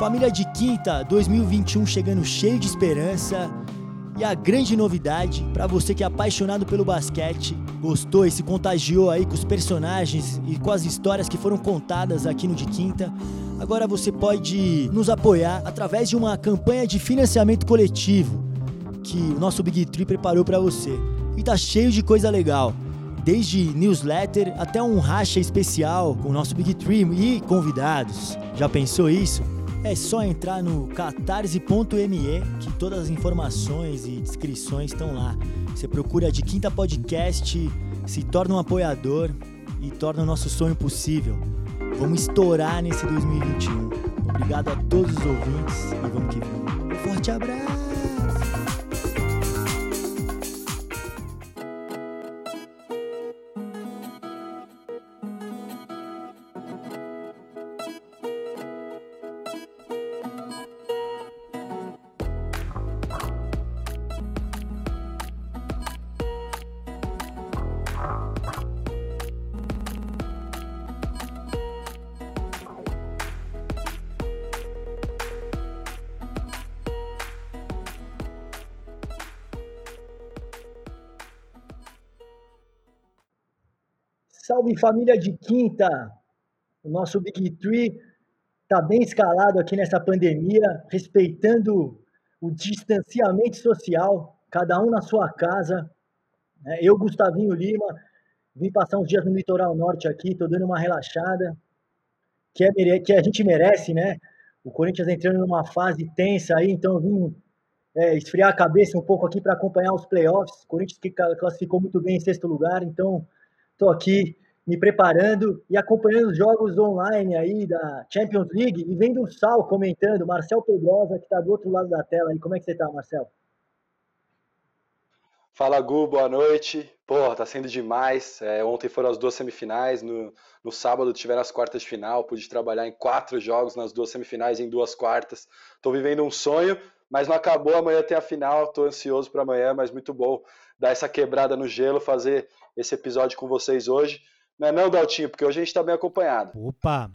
Família de Quinta 2021 chegando cheio de esperança. E a grande novidade, para você que é apaixonado pelo basquete, gostou e se contagiou aí com os personagens e com as histórias que foram contadas aqui no De Quinta, agora você pode nos apoiar através de uma campanha de financiamento coletivo que o nosso Big Tree preparou para você. E tá cheio de coisa legal desde newsletter até um racha especial com o nosso Big Tree e convidados. Já pensou isso? É só entrar no catarse.me que todas as informações e descrições estão lá. Você procura de Quinta Podcast, se torna um apoiador e torna o nosso sonho possível. Vamos estourar nesse 2021. Obrigado a todos os ouvintes e vamos que vamos. Um forte abraço! Salve família de quinta! O nosso Big Tree está bem escalado aqui nessa pandemia, respeitando o distanciamento social, cada um na sua casa. Né? Eu, Gustavinho Lima, vim passar uns dias no litoral norte aqui, estou dando uma relaxada, que, é, que a gente merece, né? O Corinthians entrando numa fase tensa aí, então eu vim é, esfriar a cabeça um pouco aqui para acompanhar os playoffs. O Corinthians que classificou muito bem em sexto lugar, então estou aqui me preparando e acompanhando os jogos online aí da Champions League e vendo o Sal comentando, Marcel Pedrosa, que está do outro lado da tela aí. Como é que você está, Marcel? Fala, Gu, boa noite. Pô, tá sendo demais. É, ontem foram as duas semifinais, no, no sábado tiveram as quartas de final, pude trabalhar em quatro jogos nas duas semifinais, em duas quartas. Tô vivendo um sonho, mas não acabou. Amanhã tem a final, tô ansioso para amanhã, mas muito bom dar essa quebrada no gelo, fazer esse episódio com vocês hoje. Não é não, Daltinho? Porque hoje a gente está bem acompanhado. Opa!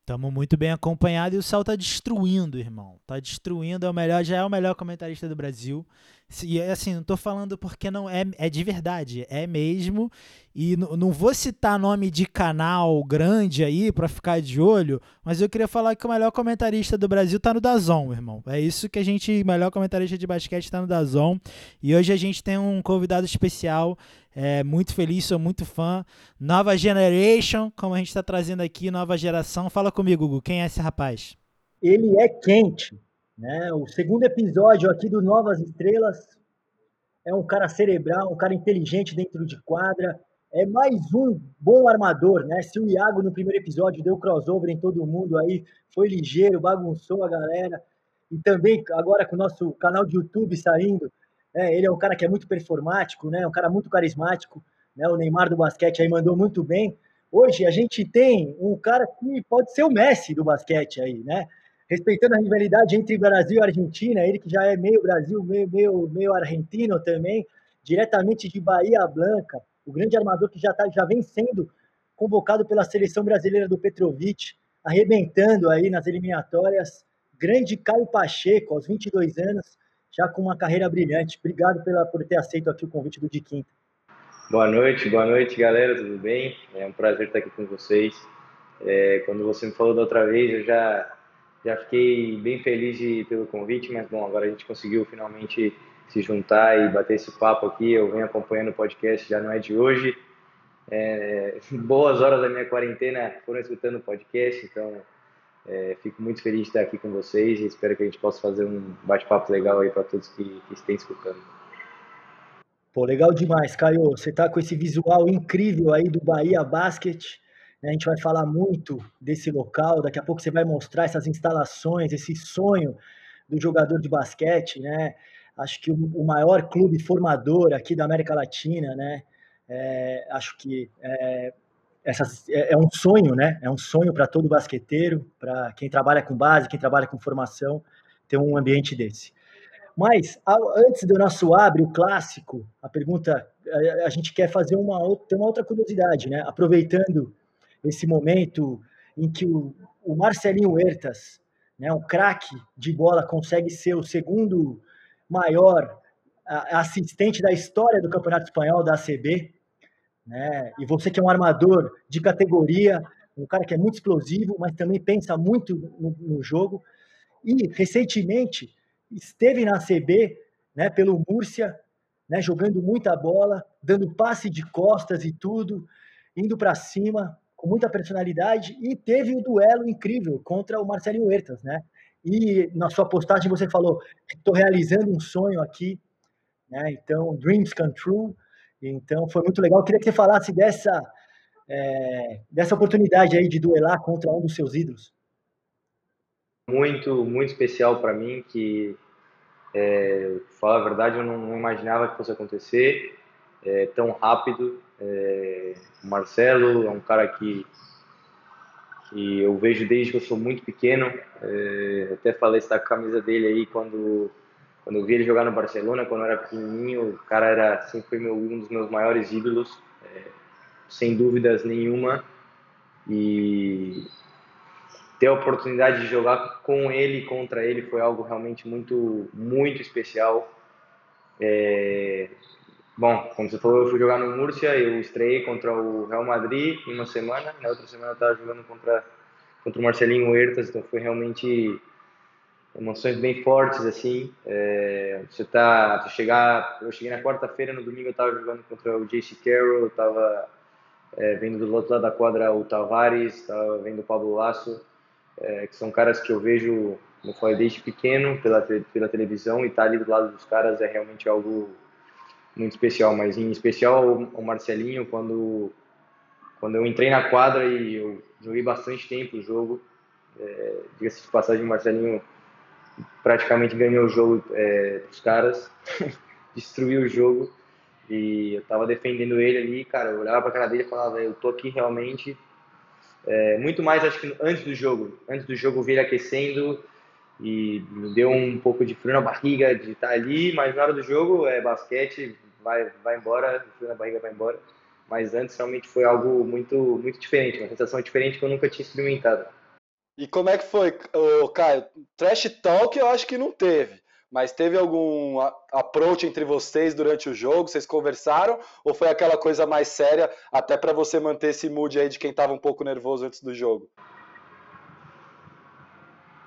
Estamos muito bem acompanhados e o Sal tá destruindo, irmão. Tá destruindo, é o melhor, já é o melhor comentarista do Brasil. E assim, não tô falando porque não é, é de verdade, é mesmo. E não vou citar nome de canal grande aí para ficar de olho, mas eu queria falar que o melhor comentarista do Brasil tá no Dazon, irmão. É isso que a gente, melhor comentarista de basquete tá no Dazon. E hoje a gente tem um convidado especial, é, muito feliz, sou muito fã. Nova Generation, como a gente está trazendo aqui, nova geração. Fala comigo, Gugu, quem é esse rapaz? Ele é quente. Né? O segundo episódio aqui do Novas Estrelas é um cara cerebral, um cara inteligente dentro de quadra. É mais um bom armador, né? Se o Iago no primeiro episódio deu crossover em todo mundo aí, foi ligeiro, bagunçou a galera. E também agora com o nosso canal de YouTube saindo, né? ele é um cara que é muito performático, né? Um cara muito carismático, né? O Neymar do basquete aí mandou muito bem. Hoje a gente tem um cara que pode ser o Messi do basquete aí, né? Respeitando a rivalidade entre Brasil e Argentina, ele que já é meio Brasil, meio, meio, meio argentino também, diretamente de Bahia Blanca, o grande armador que já, tá, já vem sendo convocado pela seleção brasileira do Petrovic, arrebentando aí nas eliminatórias, grande Caio Pacheco, aos 22 anos, já com uma carreira brilhante. Obrigado pela, por ter aceito aqui o convite do De Quinta. Boa noite, boa noite, galera, tudo bem? É um prazer estar aqui com vocês. É, quando você me falou da outra vez, eu já já fiquei bem feliz de, pelo convite, mas bom, agora a gente conseguiu finalmente se juntar e bater esse papo aqui. Eu venho acompanhando o podcast, já não é de hoje. É, boas horas da minha quarentena foram escutando o podcast, então é, fico muito feliz de estar aqui com vocês e espero que a gente possa fazer um bate-papo legal aí para todos que, que estão escutando. Pô, legal demais, Caio. Você tá com esse visual incrível aí do Bahia Basket. A gente vai falar muito desse local, daqui a pouco você vai mostrar essas instalações, esse sonho do jogador de basquete, né? Acho que o maior clube formador aqui da América Latina, né? É, acho que é, é, é, um sonho, né? É um sonho para todo basqueteiro, para quem trabalha com base, quem trabalha com formação, ter um ambiente desse. Mas antes do nosso abre, o clássico, a pergunta, a, a gente quer fazer uma outra, uma outra curiosidade, né? Aproveitando esse momento em que o, o Marcelinho Huertas né, um craque de bola, consegue ser o segundo maior assistente da história do Campeonato Espanhol da ACB, né? E você que é um armador de categoria, um cara que é muito explosivo, mas também pensa muito no, no jogo. E recentemente esteve na ACB, né, pelo Múrcia, né, jogando muita bola, dando passe de costas e tudo, indo para cima com muita personalidade e teve um duelo incrível contra o Marcelinho Huertas, né? E na sua postagem você falou: estou realizando um sonho aqui, né? Então, dreams come true. Então, foi muito legal. Eu queria que você falasse dessa, é, dessa oportunidade aí de duelar contra um dos seus ídolos. Muito, muito especial para mim, que, é, falar a verdade, eu não, não, imaginava que fosse acontecer é, tão rápido. É, o Marcelo é um cara que, que eu vejo desde que eu sou muito pequeno. É, até falei essa camisa dele aí quando quando eu vi ele jogar no Barcelona, quando eu era pequenininho, o cara era sempre foi meu, um dos meus maiores ídolos, é, sem dúvidas nenhuma. E ter a oportunidade de jogar com ele contra ele foi algo realmente muito, muito especial. É, bom, como você falou, eu fui jogar no Múrcia, eu estreiei contra o Real Madrid em uma semana, na outra semana eu estava jogando contra, contra o Marcelinho Huertas, então foi realmente emoções bem fortes assim. É, você tá, você chegar, eu cheguei na quarta-feira, no domingo eu estava jogando contra o JC Carroll, estava é, vendo do outro lado da quadra o Tavares, estava vendo o Pablo Lasso, é, que são caras que eu vejo, como eu desde pequeno pela pela televisão e estar tá ali do lado dos caras é realmente algo muito especial. Mas em especial o Marcelinho, quando quando eu entrei na quadra e eu joguei bastante tempo o jogo, é, diga-se de passagem, Marcelinho praticamente ganhou o jogo é, dos caras, destruiu o jogo. E eu tava defendendo ele ali, cara, eu olhava pra cara dele e falava, eu tô aqui realmente. É, muito mais, acho que antes do jogo. Antes do jogo, eu vi ele aquecendo e me deu um pouco de frio na barriga de estar ali, mas na hora do jogo é basquete, vai, vai embora, frio na barriga vai embora. Mas antes realmente foi algo muito, muito diferente, uma sensação diferente que eu nunca tinha experimentado. E como é que foi, Caio? Trash talk eu acho que não teve. Mas teve algum approach entre vocês durante o jogo? Vocês conversaram? Ou foi aquela coisa mais séria, até para você manter esse mood aí de quem estava um pouco nervoso antes do jogo?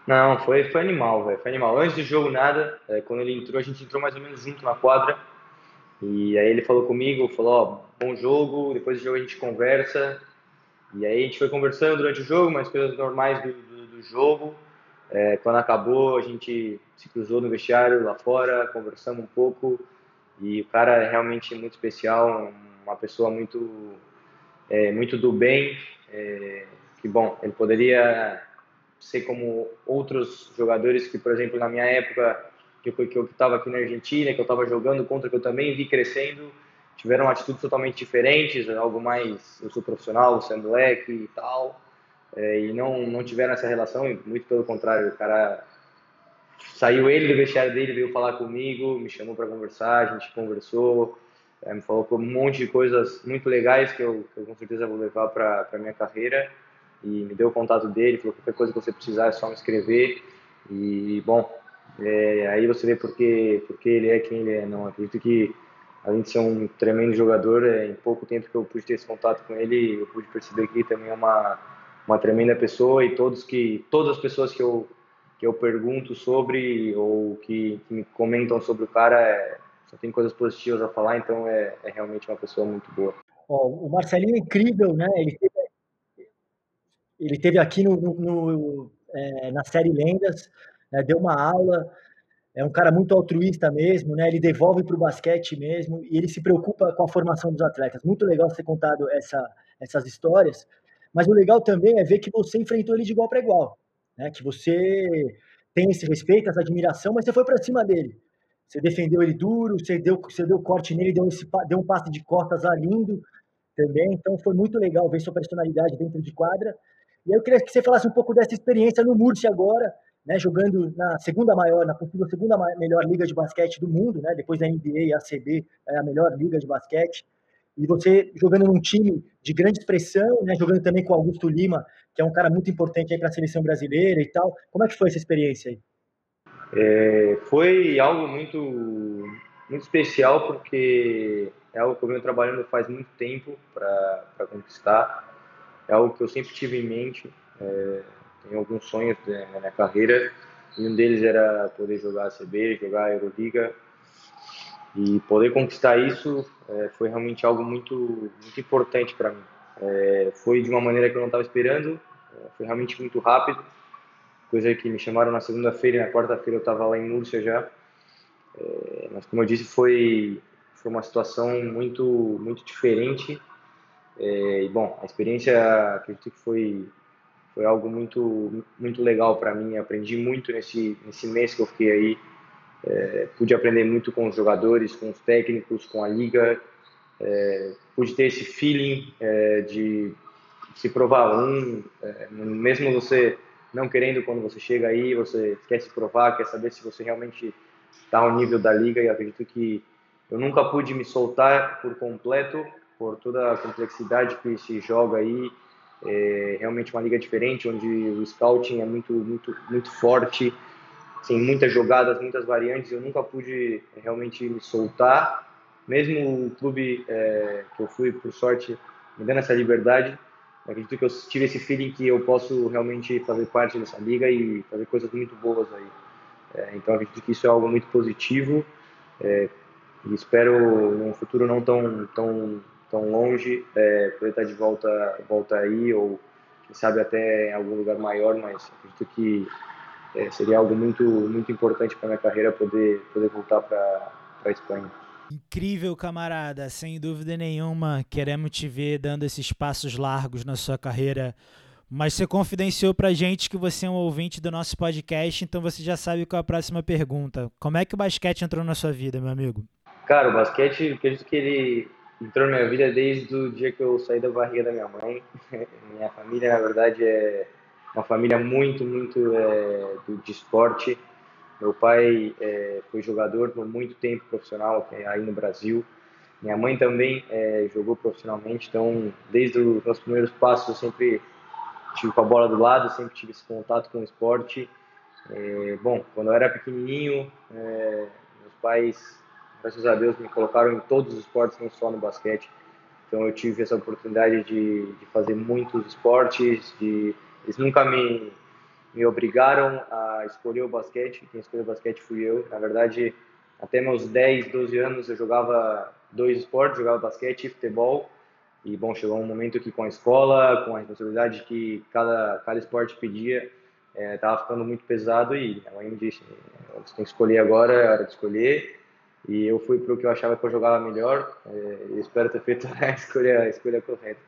Não, foi, foi animal, velho. Foi animal. Antes do jogo, nada. É, quando ele entrou, a gente entrou mais ou menos junto na quadra. E aí ele falou comigo, falou, ó, bom jogo, depois do jogo a gente conversa. E aí a gente foi conversando durante o jogo, mas coisas normais do, do, do jogo. É, quando acabou, a gente se cruzou no vestiário lá fora, conversamos um pouco. E o cara é realmente muito especial, uma pessoa muito, é, muito do bem. É, que bom, ele poderia ser como outros jogadores que, por exemplo, na minha época, que eu estava aqui na Argentina, que eu estava jogando contra, que eu também vi crescendo tiveram atitudes totalmente diferentes, algo mais eu sou profissional, você é moleque e tal, é, e não não tiveram essa relação, e muito pelo contrário, o cara saiu ele do vestiário dele, veio falar comigo, me chamou para conversar, a gente conversou, é, me falou um monte de coisas muito legais que eu, que eu com certeza vou levar para minha carreira, e me deu o contato dele, falou qualquer coisa que você precisar é só me escrever, e bom, é, aí você vê porque, porque ele é quem ele é, não acredito que além de ser um tremendo jogador, é, em pouco tempo que eu pude ter esse contato com ele, eu pude perceber que ele também é uma, uma tremenda pessoa e todos que todas as pessoas que eu que eu pergunto sobre ou que, que me comentam sobre o cara é, só tem coisas positivas a falar, então é, é realmente uma pessoa muito boa. Oh, o Marcelinho é incrível, né? Ele ele teve aqui no, no, no é, na série Lendas, né? deu uma aula é um cara muito altruísta mesmo, né? Ele devolve para o basquete mesmo e ele se preocupa com a formação dos atletas. Muito legal você ter contado essa, essas histórias, mas o legal também é ver que você enfrentou ele de igual para igual, né? Que você tem esse respeito, essa admiração, mas você foi para cima dele. Você defendeu ele duro, você deu, você deu corte nele, deu, esse, deu um passe de costas lá lindo também. Então foi muito legal ver sua personalidade dentro de quadra. E eu queria que você falasse um pouco dessa experiência no Murcia agora, né, jogando na segunda maior, na possível segunda melhor liga de basquete do mundo, né, depois da NBA e a ACB, é a melhor liga de basquete. e você jogando num time de grande expressão, né, jogando também com Augusto Lima, que é um cara muito importante para a seleção brasileira e tal. Como é que foi essa experiência aí? É, foi algo muito, muito especial porque é algo que eu venho trabalhando faz muito tempo para conquistar. É algo que eu sempre tive em mente. É, tenho alguns sonhos né, na minha carreira e um deles era poder jogar a CB, jogar a Euroliga. E poder conquistar isso é, foi realmente algo muito, muito importante para mim. É, foi de uma maneira que eu não estava esperando, é, foi realmente muito rápido coisa que me chamaram na segunda-feira e na quarta-feira eu estava lá em Múrcia já. É, mas como eu disse, foi, foi uma situação muito, muito diferente. É, e bom, a experiência acredito que foi, foi algo muito, muito legal para mim. Aprendi muito nesse, nesse mês que eu fiquei aí. É, pude aprender muito com os jogadores, com os técnicos, com a liga. É, pude ter esse feeling é, de se provar um, é, mesmo você não querendo quando você chega aí, você quer se provar, quer saber se você realmente está ao nível da liga e acredito que eu nunca pude me soltar por completo por toda a complexidade que se joga aí. É realmente uma liga diferente, onde o scouting é muito, muito, muito forte, tem muitas jogadas, muitas variantes. Eu nunca pude realmente me soltar, mesmo o clube é, que eu fui, por sorte, me dando essa liberdade, acredito que eu tive esse feeling que eu posso realmente fazer parte dessa liga e fazer coisas muito boas aí. É, então acredito que isso é algo muito positivo é, e espero num futuro não tão tão tão longe é, poder estar de volta volta aí ou quem sabe até em algum lugar maior, mas acredito que é, seria algo muito muito importante para minha carreira poder poder voltar para para Espanha. Incrível, camarada. Sem dúvida nenhuma, queremos te ver dando esses passos largos na sua carreira. Mas você confidenciou pra gente que você é um ouvinte do nosso podcast, então você já sabe qual é a próxima pergunta. Como é que o basquete entrou na sua vida, meu amigo? Cara, o basquete, acredito que ele entrou na minha vida desde o dia que eu saí da barriga da minha mãe. minha família, na verdade, é uma família muito, muito é, de esporte. Meu pai é, foi jogador por muito tempo profissional aí no Brasil. Minha mãe também é, jogou profissionalmente, então desde os meus primeiros passos eu sempre tive com a bola do lado, sempre tive esse contato com o esporte. É, bom, quando eu era pequenininho, é, meus pais, graças a Deus, me colocaram em todos os esportes, não só no basquete. Então eu tive essa oportunidade de, de fazer muitos esportes, de eles nunca me me obrigaram a escolher o basquete. Quem escolheu o basquete fui eu. Na verdade, até meus 10, 12 anos eu jogava dois esportes, jogava basquete e futebol. E bom, chegou um momento que com a escola, com a responsabilidade que cada cada esporte pedia, estava é, ficando muito pesado e a mãe me disse, você tem que escolher agora, é hora de escolher. E eu fui para o que eu achava que eu jogava melhor. É, e espero ter feito a escolha, a escolha correta.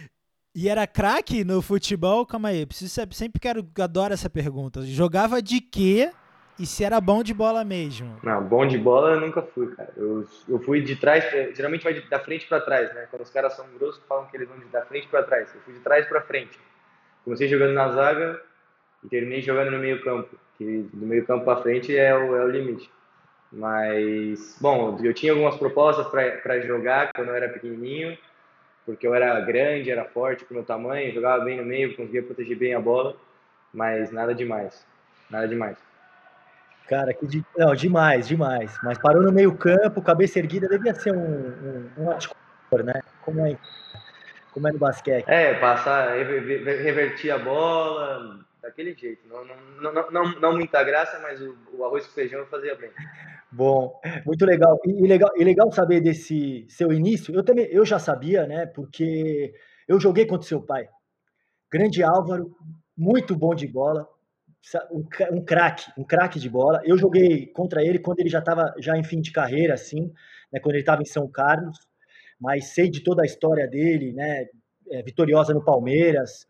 E era craque no futebol? Calma aí, preciso saber, sempre quero, adoro essa pergunta. Jogava de quê e se era bom de bola mesmo? Não, bom de bola eu nunca fui, cara. Eu, eu fui de trás, geralmente vai de, da frente para trás, né? Quando os caras são grossos, falam que eles vão de da frente para trás. Eu fui de trás para frente. Comecei jogando na zaga e terminei jogando no meio campo, que do meio campo para frente é o, é o limite. Mas, bom, eu tinha algumas propostas para jogar quando eu era pequenininho, porque eu era grande, era forte pro meu tamanho, jogava bem no meio, conseguia proteger bem a bola, mas nada demais, nada demais. Cara, que de... não, demais, demais. Mas parou no meio campo, cabeça erguida, devia ser um, um, um articulador, né? Como é, como é no basquete. É, passar, revertir a bola, daquele jeito. Não, não, não, não, não muita graça, mas o, o arroz com feijão eu fazia bem. Bom, muito legal. E, legal. e legal saber desse seu início. Eu também, eu já sabia, né? Porque eu joguei contra seu pai. Grande Álvaro, muito bom de bola, um, craque, um craque de bola. Eu joguei contra ele quando ele já estava já em fim de carreira, assim, né? Quando ele estava em São Carlos. Mas sei de toda a história dele, né? É, vitoriosa no Palmeiras,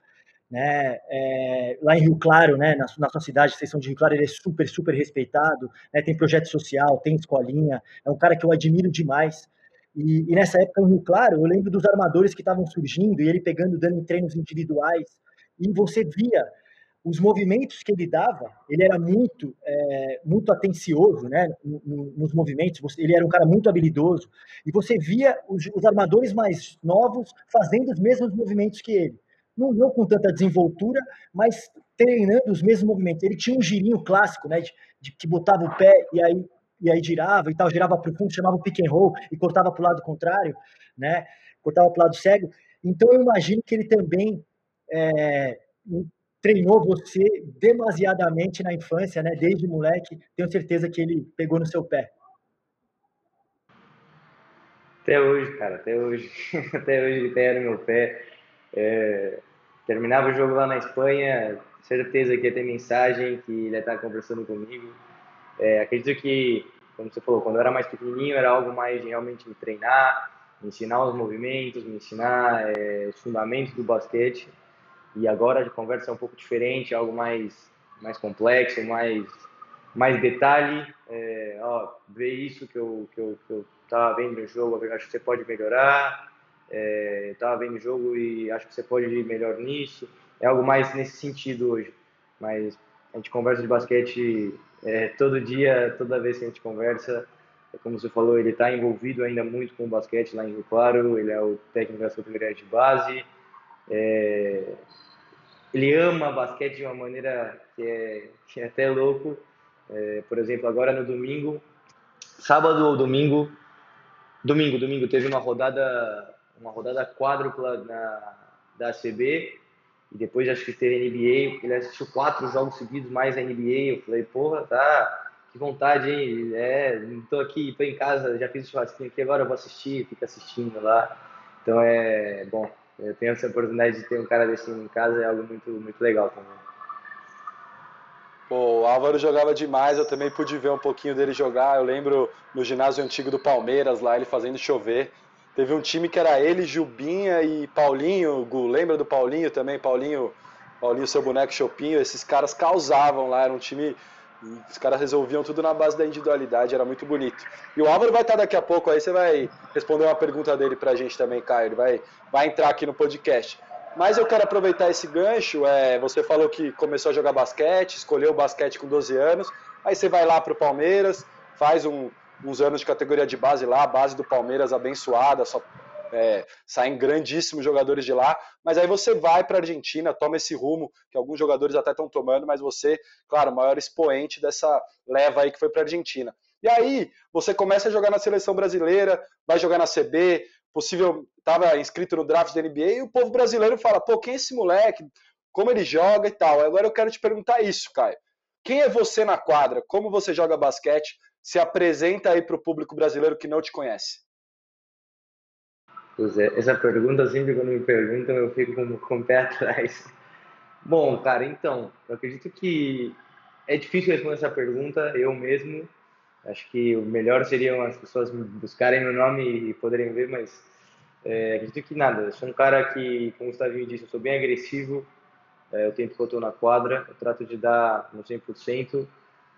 né? É, lá em Rio Claro, né, na, na sua cidade, vocês são de Rio Claro, ele é super, super respeitado, né, tem projeto social, tem escolinha, é um cara que eu admiro demais. E, e nessa época, em Rio Claro, eu lembro dos armadores que estavam surgindo e ele pegando, dando treinos individuais, e você via os movimentos que ele dava, ele era muito, é, muito atencioso, né? Nos movimentos, ele era um cara muito habilidoso. E você via os, os armadores mais novos fazendo os mesmos movimentos que ele. Não, não, com tanta desenvoltura, mas treinando os mesmos movimentos. Ele tinha um girinho clássico, né? De, de que botava o pé e aí, e aí girava e tal, girava para o fundo, chamava o pick and roll e cortava para o lado contrário, né? Cortava para o lado cego. Então eu imagino que ele também é, treinou você demasiadamente na infância, né? Desde moleque, tenho certeza que ele pegou no seu pé. Até hoje, cara, até hoje. até hoje ele pega no meu pé. É, terminava o jogo lá na Espanha, certeza que ia ter mensagem, que ele ia estar conversando comigo. É, acredito que, como você falou, quando eu era mais pequenininho, era algo mais de realmente me treinar, me ensinar os movimentos, me ensinar é, os fundamentos do basquete. E agora a conversa é um pouco diferente, algo mais, mais complexo, mais, mais detalhe. É, ó, isso que eu, que, eu, que eu vendo no jogo, acho que você pode melhorar. É, eu tava vendo o jogo e acho que você pode ir melhor nisso. É algo mais nesse sentido hoje. Mas a gente conversa de basquete é, todo dia, toda vez que a gente conversa. Como você falou, ele está envolvido ainda muito com o basquete lá em Rio Claro. Ele é o técnico da categoria de base. É, ele ama basquete de uma maneira que é, que é até louco. É, por exemplo, agora no domingo, sábado ou domingo, domingo, domingo teve uma rodada, uma rodada quádrupla na da ACB e depois acho que teve NBA. Ele assistiu quatro jogos seguidos mais a NBA. Eu falei, porra, tá, que vontade, hein? É, não tô aqui, tô em casa, já fiz o churrasquinho aqui, agora eu vou assistir, fica assistindo lá. Então é bom, eu tenho essa oportunidade de ter um cara desse em casa, é algo muito, muito legal também. Pô, o Álvaro jogava demais, eu também pude ver um pouquinho dele jogar. Eu lembro no ginásio antigo do Palmeiras, lá ele fazendo chover. Teve um time que era ele, Jubinha e Paulinho. Gu, lembra do Paulinho também? Paulinho, Paulinho, seu boneco Chopinho. Esses caras causavam lá, era um time os caras resolviam tudo na base da individualidade, era muito bonito. E o Álvaro vai estar daqui a pouco aí, você vai responder uma pergunta dele pra gente também, Caio. Ele vai, vai entrar aqui no podcast. Mas eu quero aproveitar esse gancho. É, você falou que começou a jogar basquete, escolheu o basquete com 12 anos. Aí você vai lá pro Palmeiras, faz um, uns anos de categoria de base lá, a base do Palmeiras abençoada, só é, saem grandíssimos jogadores de lá, mas aí você vai para a Argentina, toma esse rumo que alguns jogadores até estão tomando, mas você, claro, maior expoente dessa leva aí que foi para a Argentina. E aí você começa a jogar na seleção brasileira, vai jogar na CB, possível estava inscrito no draft da NBA e o povo brasileiro fala, pô, quem é esse moleque? Como ele joga e tal. Agora eu quero te perguntar isso, Caio. Quem é você na quadra? Como você joga basquete? Se apresenta aí para o público brasileiro que não te conhece. Pois é, essa pergunta sempre quando me perguntam eu fico com, com o pé atrás. Bom, cara, então, eu acredito que é difícil responder essa pergunta, eu mesmo. Acho que o melhor seriam as pessoas buscarem meu nome e poderem ver, mas é, acredito que nada. Eu sou um cara que, como o Gustavinho disse, eu sou bem agressivo. É, o tempo que eu estou na quadra, eu trato de dar no 100%,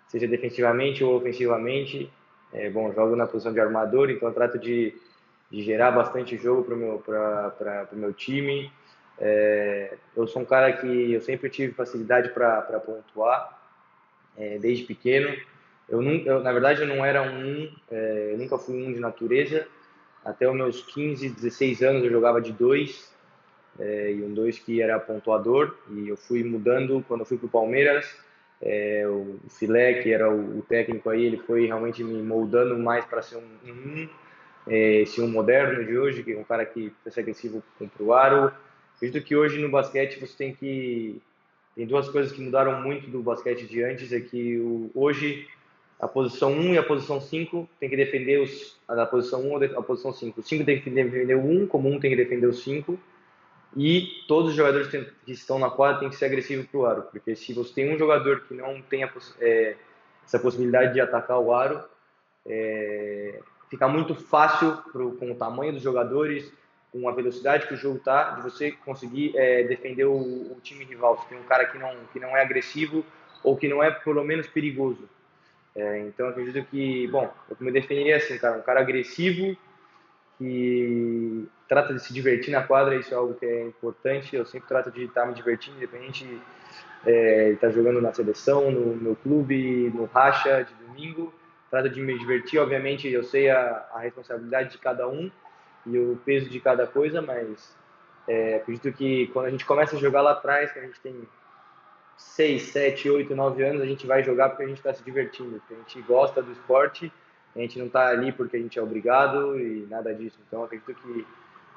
seja defensivamente ou ofensivamente. É, bom, jogo na posição de armador, então trato de de gerar bastante jogo para o meu, meu time. É, eu sou um cara que eu sempre tive facilidade para pontuar, é, desde pequeno. Eu, nunca, eu, na verdade, eu não era um, é, eu nunca fui um de natureza. Até os meus 15, 16 anos eu jogava de dois, é, e um dois que era pontuador. E eu fui mudando quando eu fui para o Palmeiras. É, o Filé, que era o, técnico aí, ele foi realmente me moldando mais para ser um, um é, esse um moderno de hoje, que é um cara que vai ser agressivo contra o aro. Acredito que hoje no basquete você tem que tem duas coisas que mudaram muito do basquete de antes, é que o, hoje a posição 1 e a posição 5 tem que defender os, a posição 1 ou a posição 5. O 5 tem que defender o 1, como o 1 tem que defender o 5. E todos os jogadores que estão na quadra têm que ser agressivos para o aro, porque se você tem um jogador que não tem a, é, essa possibilidade de atacar o aro, é, fica muito fácil pro, com o tamanho dos jogadores, com a velocidade que o jogo tá, de você conseguir é, defender o, o, time rival. Se tem um cara que não, que não é agressivo ou que não é pelo menos perigoso. É, então acredito que, bom, eu me definiria assim, cara, um cara agressivo que trata de se divertir na quadra, isso é algo que é importante. Eu sempre trato de estar me divertindo, independente é, ele está jogando na seleção, no meu clube, no racha de domingo. Trata de me divertir, obviamente eu sei a, a responsabilidade de cada um e o peso de cada coisa, mas é, acredito que quando a gente começa a jogar lá atrás, que a gente tem 6, 7, 8, 9 anos, a gente vai jogar porque a gente está se divertindo, porque a gente gosta do esporte, a gente não está ali porque a gente é obrigado e nada disso. Então acredito que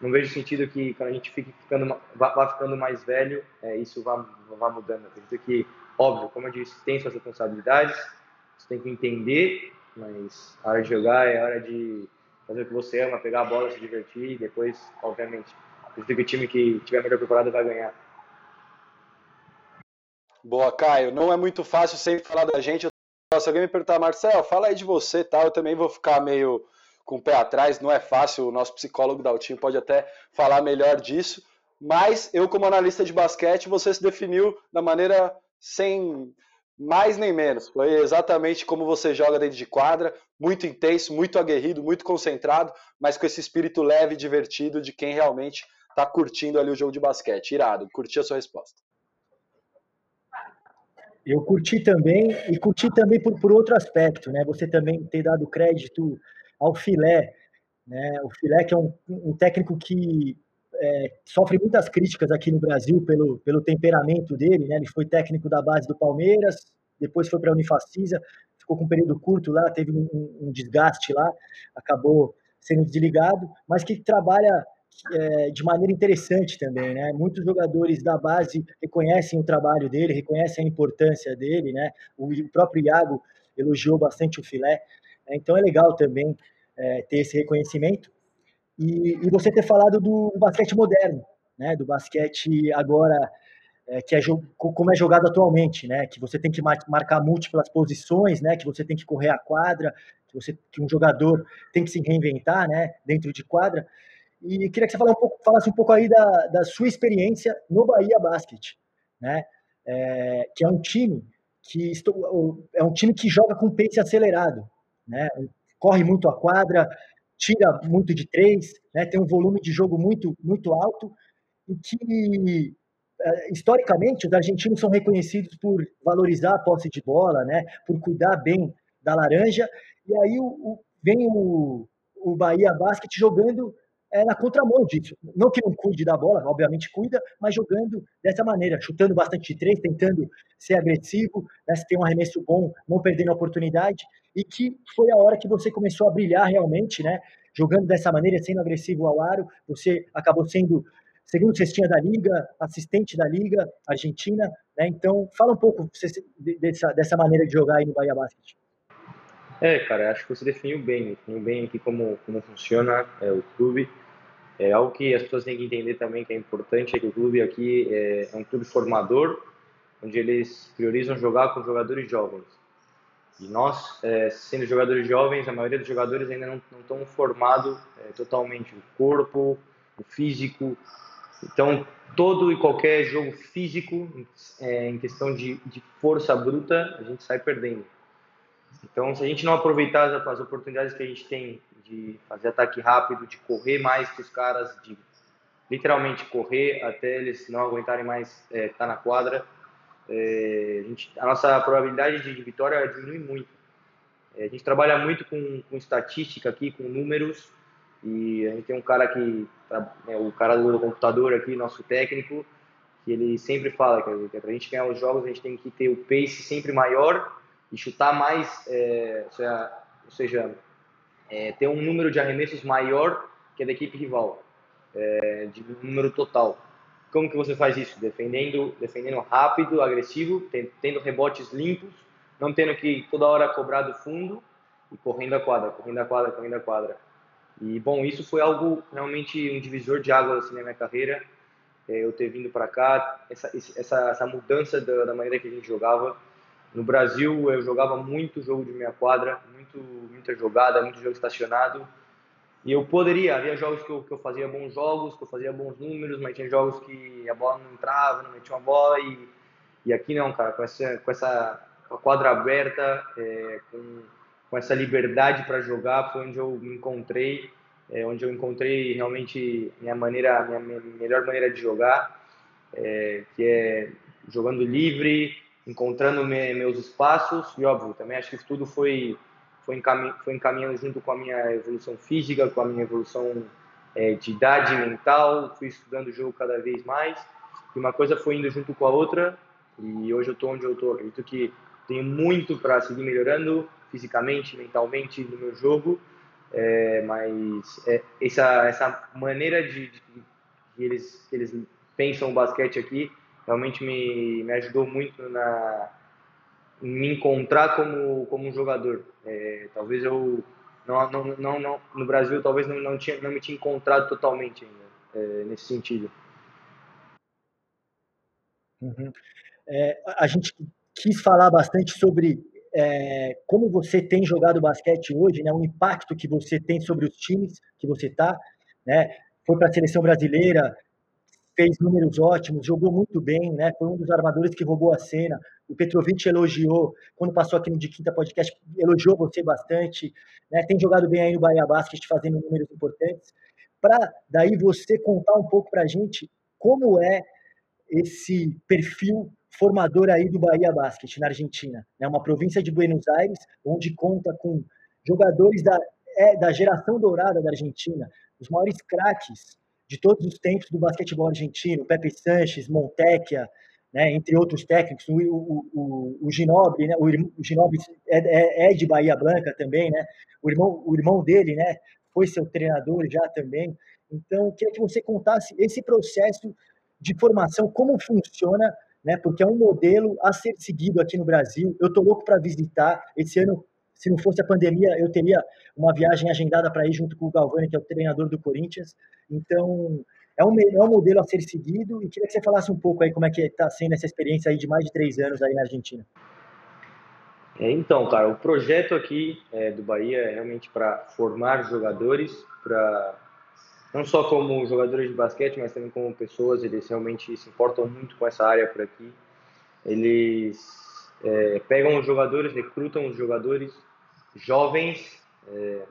não vejo sentido que quando a gente fique ficando, vá, vá ficando mais velho, é, isso vá, vá mudando. Acredito que, óbvio, como eu disse, tem suas responsabilidades, você tem que entender, mas a hora de jogar é a hora de fazer o que você ama, pegar a bola, se divertir e depois, obviamente, acredito que o time que tiver melhor preparado vai ganhar. Boa, Caio. Não é muito fácil sempre falar da gente. Se alguém me perguntar, Marcel, fala aí de você, tal, eu também vou ficar meio com o pé atrás, não é fácil, o nosso psicólogo Daltinho pode até falar melhor disso, mas eu como analista de basquete, você se definiu da maneira sem mais nem menos. Foi exatamente como você joga dentro de quadra, muito intenso, muito aguerrido, muito concentrado, mas com esse espírito leve e divertido de quem realmente está curtindo ali o jogo de basquete. Irado, curti a sua resposta. Eu curti também, e curti também por, por outro aspecto, né? Você também ter dado crédito ao Filé, né? O Filé que é um, um técnico que é, sofre muitas críticas aqui no Brasil pelo, pelo temperamento dele, né? Ele foi técnico da base do Palmeiras, depois foi para a Unifacisa, ficou com um período curto lá, teve um, um desgaste lá, acabou sendo desligado, mas que trabalha é, de maneira interessante também, né? Muitos jogadores da base reconhecem o trabalho dele, reconhecem a importância dele, né? O próprio Iago elogiou bastante o Filé. Né? Então é legal também é, ter esse reconhecimento. E, e, você ter falado do basquete moderno, né? do basquete agora é, que é como é jogado atualmente, né? que você tem que marcar múltiplas posições, né? que você tem que correr a quadra, que, você, que um jogador tem que se reinventar né? dentro de quadra. E queria que você falasse um pouco, falasse um pouco aí da, da sua experiência no Bahia Basket, né? É, que é um time que estou, é um time que joga com pace acelerado, né? Corre muito a quadra, tira muito de três, né? Tem um volume de jogo muito muito alto e que é, historicamente os argentinos são reconhecidos por valorizar a posse de bola, né? Por cuidar bem da laranja e aí o, o, vem o, o Bahia Basket jogando é, na contramão disso. Não que não cuide da bola, obviamente cuida, mas jogando dessa maneira, chutando bastante de três, tentando ser agressivo, né, se tem um arremesso bom, não perdendo a oportunidade, e que foi a hora que você começou a brilhar realmente, né? Jogando dessa maneira, sendo agressivo ao aro, você acabou sendo segundo cestinha da liga, assistente da liga argentina, né? Então, fala um pouco dessa, dessa maneira de jogar aí no Bahia Basket. É, cara, acho que você definiu bem, definiu bem aqui como, como funciona é, o clube. É algo que as pessoas têm que entender também que é importante, é que o clube aqui é, é um clube formador, onde eles priorizam jogar com jogadores jovens. E nós, é, sendo jogadores jovens, a maioria dos jogadores ainda não, não estão formados é, totalmente o corpo, o físico. Então, todo e qualquer jogo físico, é, em questão de, de força bruta, a gente sai perdendo. Então, se a gente não aproveitar as, oportunidades que a gente tem de fazer ataque rápido, de correr mais que os caras, de literalmente correr até eles não aguentarem mais estar é, tá na quadra, é, a, gente, a, nossa probabilidade de, de vitória diminui muito. É, a gente trabalha muito com, com, estatística aqui, com números, e a gente tem um cara que, é, o cara do computador aqui, nosso técnico, que ele sempre fala que, que para a gente ganhar os jogos a gente tem que ter o pace sempre maior e chutar mais, é, ou seja, é, ter um número de arremessos maior que a da equipe rival, é, de número total. Como que você faz isso? Defendendo, defendendo rápido, agressivo, tendo rebotes limpos, não tendo que toda hora cobrar do fundo e correndo a quadra, correndo a quadra, correndo a quadra. E bom, isso foi algo realmente um divisor de águas assim, na minha carreira. É, eu ter vindo para cá, essa, essa, essa mudança da, da maneira que a gente jogava no Brasil, eu jogava muito jogo de meia quadra, muito, muita jogada, muito jogo estacionado. E eu poderia, havia jogos que eu, que eu fazia bons jogos, que eu fazia bons números, mas tinha jogos que a bola não entrava, não metia uma bola. E, e aqui não, cara, com essa, com essa com quadra aberta, é, com, com essa liberdade para jogar, foi onde eu me encontrei, é, onde eu encontrei realmente minha maneira, minha, minha melhor maneira de jogar, é, que é jogando livre, encontrando me, meus espaços e óbvio também acho que tudo foi foi, foi encaminhando junto com a minha evolução física, com a minha evolução é, de idade mental, fui estudando o jogo cada vez mais e uma coisa foi indo junto com a outra e hoje eu estou onde eu estou. Acredito que tenho muito para seguir melhorando fisicamente, mentalmente no meu jogo, é, mas é, essa essa maneira de, de, eles que eles pensam o basquete aqui realmente me, me ajudou muito na me encontrar como como um jogador. É, talvez eu não, não, não, não, no Brasil talvez não, não tinha não me tinha encontrado totalmente ainda é, nesse sentido. Uhum. É, a gente quis falar bastante sobre é, como você tem jogado basquete hoje, né, o impacto que você tem sobre os times que você está, né, foi para a seleção brasileira, fez números ótimos, jogou muito bem, né? Foi um dos armadores que roubou a cena. O Petrovic elogiou, quando passou aqui no De Quinta Podcast, elogiou você bastante, né? Tem jogado bem aí no Bahia Basket, fazendo números importantes. Para daí você contar um pouco para a gente como é esse perfil formador aí do Bahia Basket na Argentina. É uma província de Buenos Aires, onde conta com jogadores da, é, da geração dourada da Argentina, os maiores craques de todos os tempos do basquetebol argentino, Pepe Sanches, Montecchia, né, entre outros técnicos, o, o, o, o Ginobre, né, o, o Ginobre é, é, é, de Bahia Blanca também, né, o irmão, o irmão dele, né, foi seu treinador já também. Então, queria que você contasse esse processo de formação, como funciona, né, porque é um modelo a ser seguido aqui no Brasil. Eu estou louco para visitar. Esse ano se não fosse a pandemia, eu teria uma viagem agendada para ir junto com o Galvani, que é o treinador do Corinthians. Então, é um, é um modelo a ser seguido e queria que você falasse um pouco aí como é que está sendo essa experiência aí de mais de três anos aí na Argentina. É, então, cara, o projeto aqui é, do Bahia é realmente para formar jogadores, para não só como jogadores de basquete, mas também como pessoas. Eles realmente se importam muito com essa área por aqui. Eles é, pegam os jogadores, recrutam os jogadores jovens, é,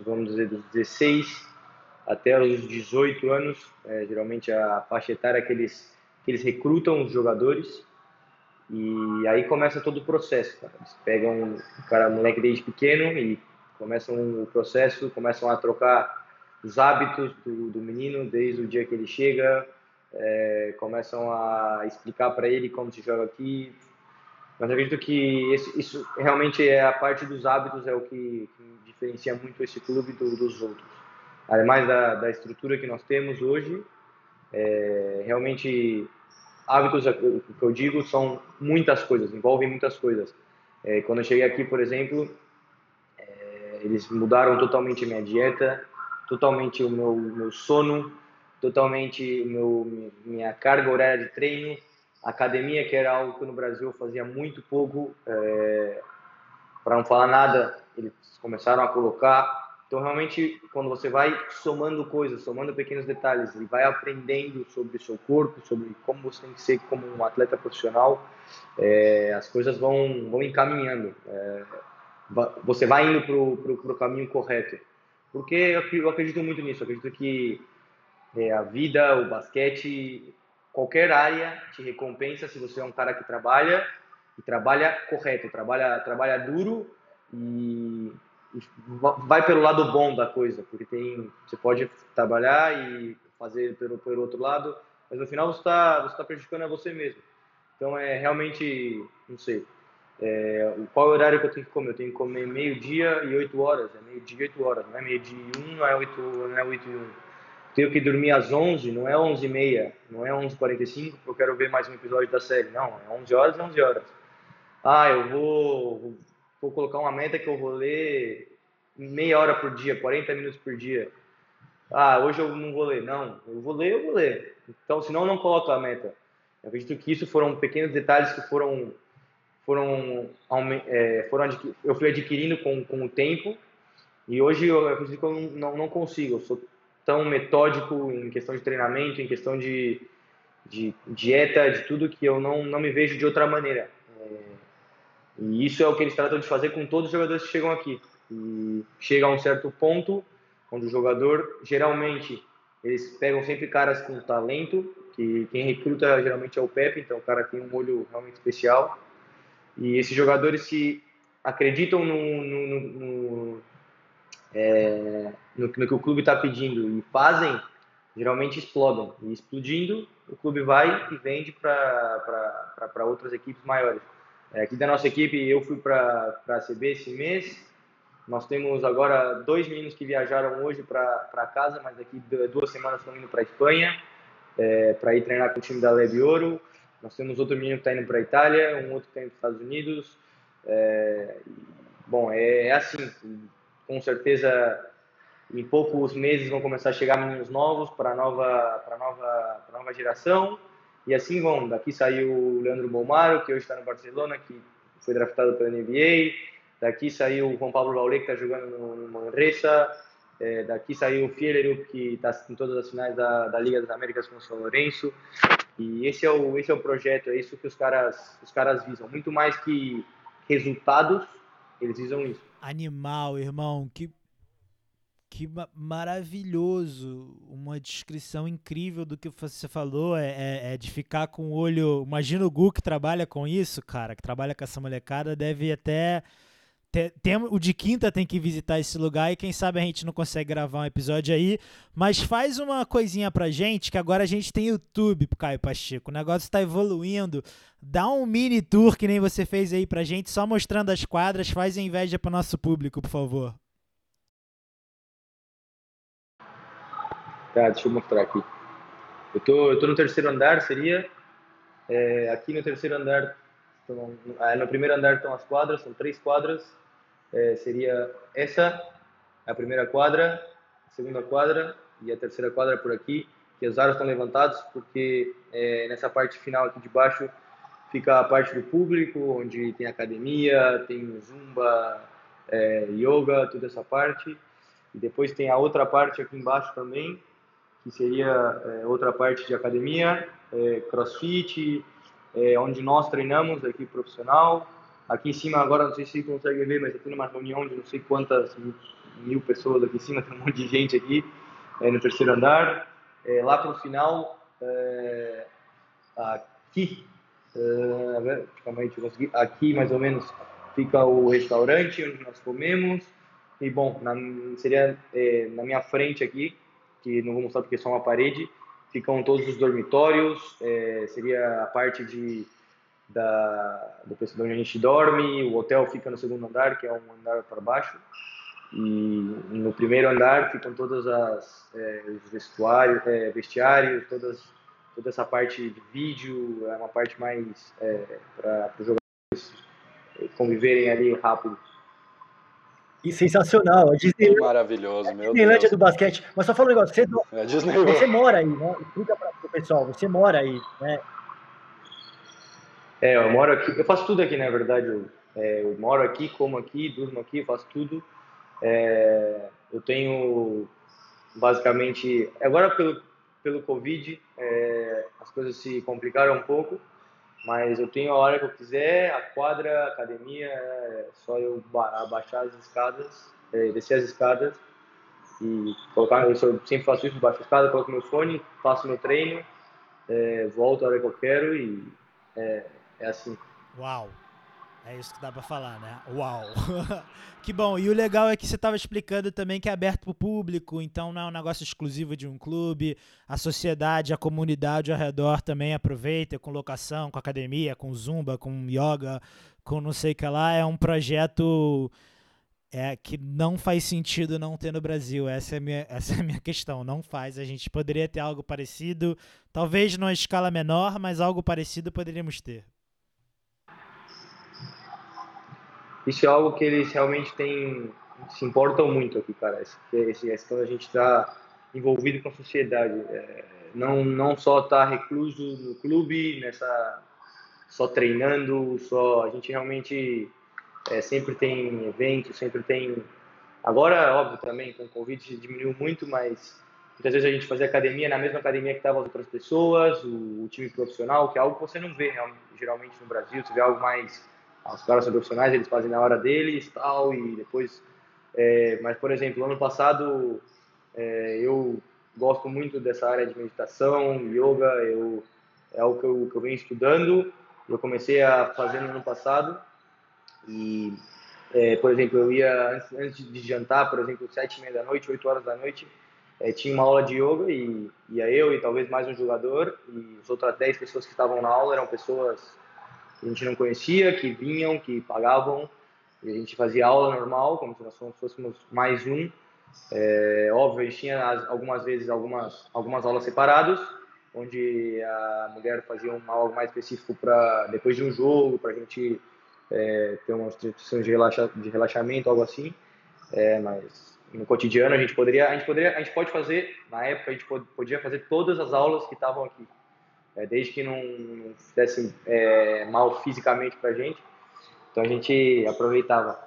vamos dizer, dos 16 até os 18 anos, é, geralmente a faixa etária que eles, que eles recrutam os jogadores. E aí começa todo o processo. Cara. Eles pegam o cara, moleque desde pequeno e começam o processo, começam a trocar os hábitos do, do menino desde o dia que ele chega, é, começam a explicar para ele como se joga aqui, mas acredito que esse, isso realmente é a parte dos hábitos, é o que, que diferencia muito esse clube do, dos outros. Ademais da, da estrutura que nós temos hoje, é, realmente hábitos, o que eu digo, são muitas coisas, envolvem muitas coisas. É, quando eu cheguei aqui, por exemplo, é, eles mudaram totalmente a minha dieta, totalmente o meu, meu sono, totalmente meu, minha carga horária de treino, academia, que era algo que no Brasil fazia muito pouco, é, para não falar nada, eles começaram a colocar. Então, realmente, quando você vai somando coisas, somando pequenos detalhes e vai aprendendo sobre o seu corpo, sobre como você tem que ser como um atleta profissional, é, as coisas vão, vão encaminhando. É, você vai indo para o caminho correto. Porque eu acredito muito nisso, eu acredito que é, a vida, o basquete, qualquer área te recompensa se você é um cara que trabalha e trabalha correto, trabalha trabalha duro e, e vai pelo lado bom da coisa, porque tem você pode trabalhar e fazer pelo pelo outro lado, mas no final você está você tá prejudicando a você mesmo. Então é realmente não sei é, qual é o horário que eu tenho que comer? Eu tenho que comer meio dia e oito horas, é meio dia e oito horas, não é meio dia e um, não é oito, não é oito e um tenho que dormir às 11, não é 11 e meia, não é 11 45 porque eu quero ver mais um episódio da série. Não, é 11 horas e 11 horas. Ah, eu vou, vou colocar uma meta que eu vou ler meia hora por dia, 40 minutos por dia. Ah, hoje eu não vou ler. Não, eu vou ler, eu vou ler. Então, senão, não coloco a meta. Eu acredito que isso foram pequenos detalhes que foram foram, é, foram eu fui adquirindo com, com o tempo e hoje eu acredito que eu não, não consigo. Eu sou tão metódico em questão de treinamento, em questão de, de dieta, de tudo que eu não, não me vejo de outra maneira. É, e isso é o que eles tratam de fazer com todos os jogadores que chegam aqui. E chega a um certo ponto onde o jogador, geralmente, eles pegam sempre caras com talento, que quem recruta geralmente é o Pepe, então o cara tem um olho realmente especial. E esses jogadores que acreditam no, no, no, no, é, no, no que o clube está pedindo e fazem, geralmente explodem. E explodindo, o clube vai e vende para outras equipes maiores. É, aqui da nossa equipe, eu fui para a CB esse mês. Nós temos agora dois meninos que viajaram hoje para casa, mas daqui duas semanas estão indo para a Espanha é, para ir treinar com o time da Leve Ouro. Nós temos outro menino que está indo para a Itália, um outro que está indo para os Estados Unidos. É, bom, é, é assim, com certeza em poucos meses vão começar a chegar meninos novos para a nova, para nova, para nova geração. E assim vão. Daqui saiu o Leandro Bomaro, que hoje está no Barcelona, que foi draftado pela NBA. Daqui saiu o Juan Pablo Baulé, que está jogando no, Manresa. É, daqui saiu o Fiererup, que está em todas as finais da, da Liga das Américas com o São Lourenço. E esse é o, esse é o projeto, é isso que os caras, os caras visam. Muito mais que resultados, eles visam isso. Animal, irmão. Que que maravilhoso! Uma descrição incrível do que você falou. É, é, é, de ficar com o olho. Imagina o Gu que trabalha com isso, cara, que trabalha com essa molecada, deve até. Tem, tem, o de quinta tem que visitar esse lugar e quem sabe a gente não consegue gravar um episódio aí. Mas faz uma coisinha pra gente, que agora a gente tem YouTube, Caio Pacheco. O negócio está evoluindo. Dá um mini tour que nem você fez aí pra gente, só mostrando as quadras. Faz inveja pro nosso público, por favor. Tá, deixa eu mostrar aqui. Eu tô, eu tô no terceiro andar, seria. É, aqui no terceiro andar, então, no primeiro andar estão as quadras, são três quadras. É, seria essa, a primeira quadra, a segunda quadra e a terceira quadra por aqui, que os aros estão levantados porque é, nessa parte final aqui de baixo fica a parte do público, onde tem academia, tem zumba, é, yoga, toda essa parte. E depois tem a outra parte aqui embaixo também, que seria é, outra parte de academia, é, crossfit, é, onde nós treinamos, aqui profissional. Aqui em cima, agora não sei se consegue ver, mas aqui numa reunião de não sei quantas mil pessoas aqui em cima, tem um monte de gente aqui é, no terceiro andar. É, lá para o final, é, aqui, calma aí, aqui mais ou menos fica o restaurante onde nós comemos. E bom, na, seria na minha frente aqui, que não vou mostrar porque é só uma parede, ficam todos os dormitórios, é, seria a parte de da do pessoal onde a gente dorme, o hotel fica no segundo andar, que é um andar para baixo, e no primeiro andar ficam todas as é, os vestuários, é, vestiários, todas toda essa parte de vídeo, é uma parte mais é, para os jogadores conviverem ali rápido. E sensacional. A Disney... Maravilhoso, meu Disneylândia Deus. do basquete. Mas só fala um negócio, você, é você mora aí, né? Explica para o pessoal, você mora aí, né? É, eu moro aqui, eu faço tudo aqui, na verdade. Eu, é, eu moro aqui, como aqui, durmo aqui, faço tudo. É, eu tenho, basicamente, agora pelo, pelo Covid, é, as coisas se complicaram um pouco, mas eu tenho a hora que eu quiser, a quadra, a academia, é só eu abaixar as escadas, é, descer as escadas e colocar. Eu sempre faço isso, baixo a escada, coloco meu fone, faço meu treino, é, volto a hora que eu quero e é, é assim. Uau! É isso que dá pra falar, né? Uau! que bom. E o legal é que você estava explicando também que é aberto pro público, então não é um negócio exclusivo de um clube. A sociedade, a comunidade ao redor também aproveita com locação, com academia, com zumba, com yoga, com não sei o que lá. É um projeto é, que não faz sentido não ter no Brasil. Essa é, minha, essa é a minha questão. Não faz. A gente poderia ter algo parecido, talvez numa escala menor, mas algo parecido poderíamos ter. Isso é algo que eles realmente têm, se importam muito aqui, cara. Essa questão da gente estar tá envolvido com a sociedade. É, não, não só estar tá recluso no clube, nessa, só treinando, só. A gente realmente é, sempre tem eventos, sempre tem. Agora, óbvio, também com o Covid diminuiu muito, mas muitas vezes a gente fazia academia na mesma academia que estavam as outras pessoas, o, o, time profissional, que é algo que você não vê geralmente no Brasil, você vê algo mais os caras são profissionais, eles fazem na hora deles tal, e depois. É, mas, por exemplo, ano passado é, eu gosto muito dessa área de meditação, yoga, eu, é algo que eu, que eu venho estudando. Eu comecei a fazer no ano passado e, é, por exemplo, eu ia antes, antes, de jantar, por exemplo, sete e meia da noite, oito horas da noite, é, tinha uma aula de yoga e ia eu e talvez mais um jogador e as outras dez pessoas que estavam na aula eram pessoas que a gente não conhecia, que vinham, que pagavam e a gente fazia aula normal, como se nós fôssemos mais um. É, óbvio, a gente tinha algumas vezes algumas, algumas aulas separadas, onde a mulher fazia uma aula mais específico para depois de um jogo, para a gente é, ter uma instituição de, relaxa, de relaxamento, algo assim. É, mas no cotidiano a gente poderia, a gente poderia, a gente pode fazer, na época a gente podia fazer todas as aulas que estavam aqui, é, desde que não, não fizesse é, mal fisicamente para a gente então a gente aproveitava.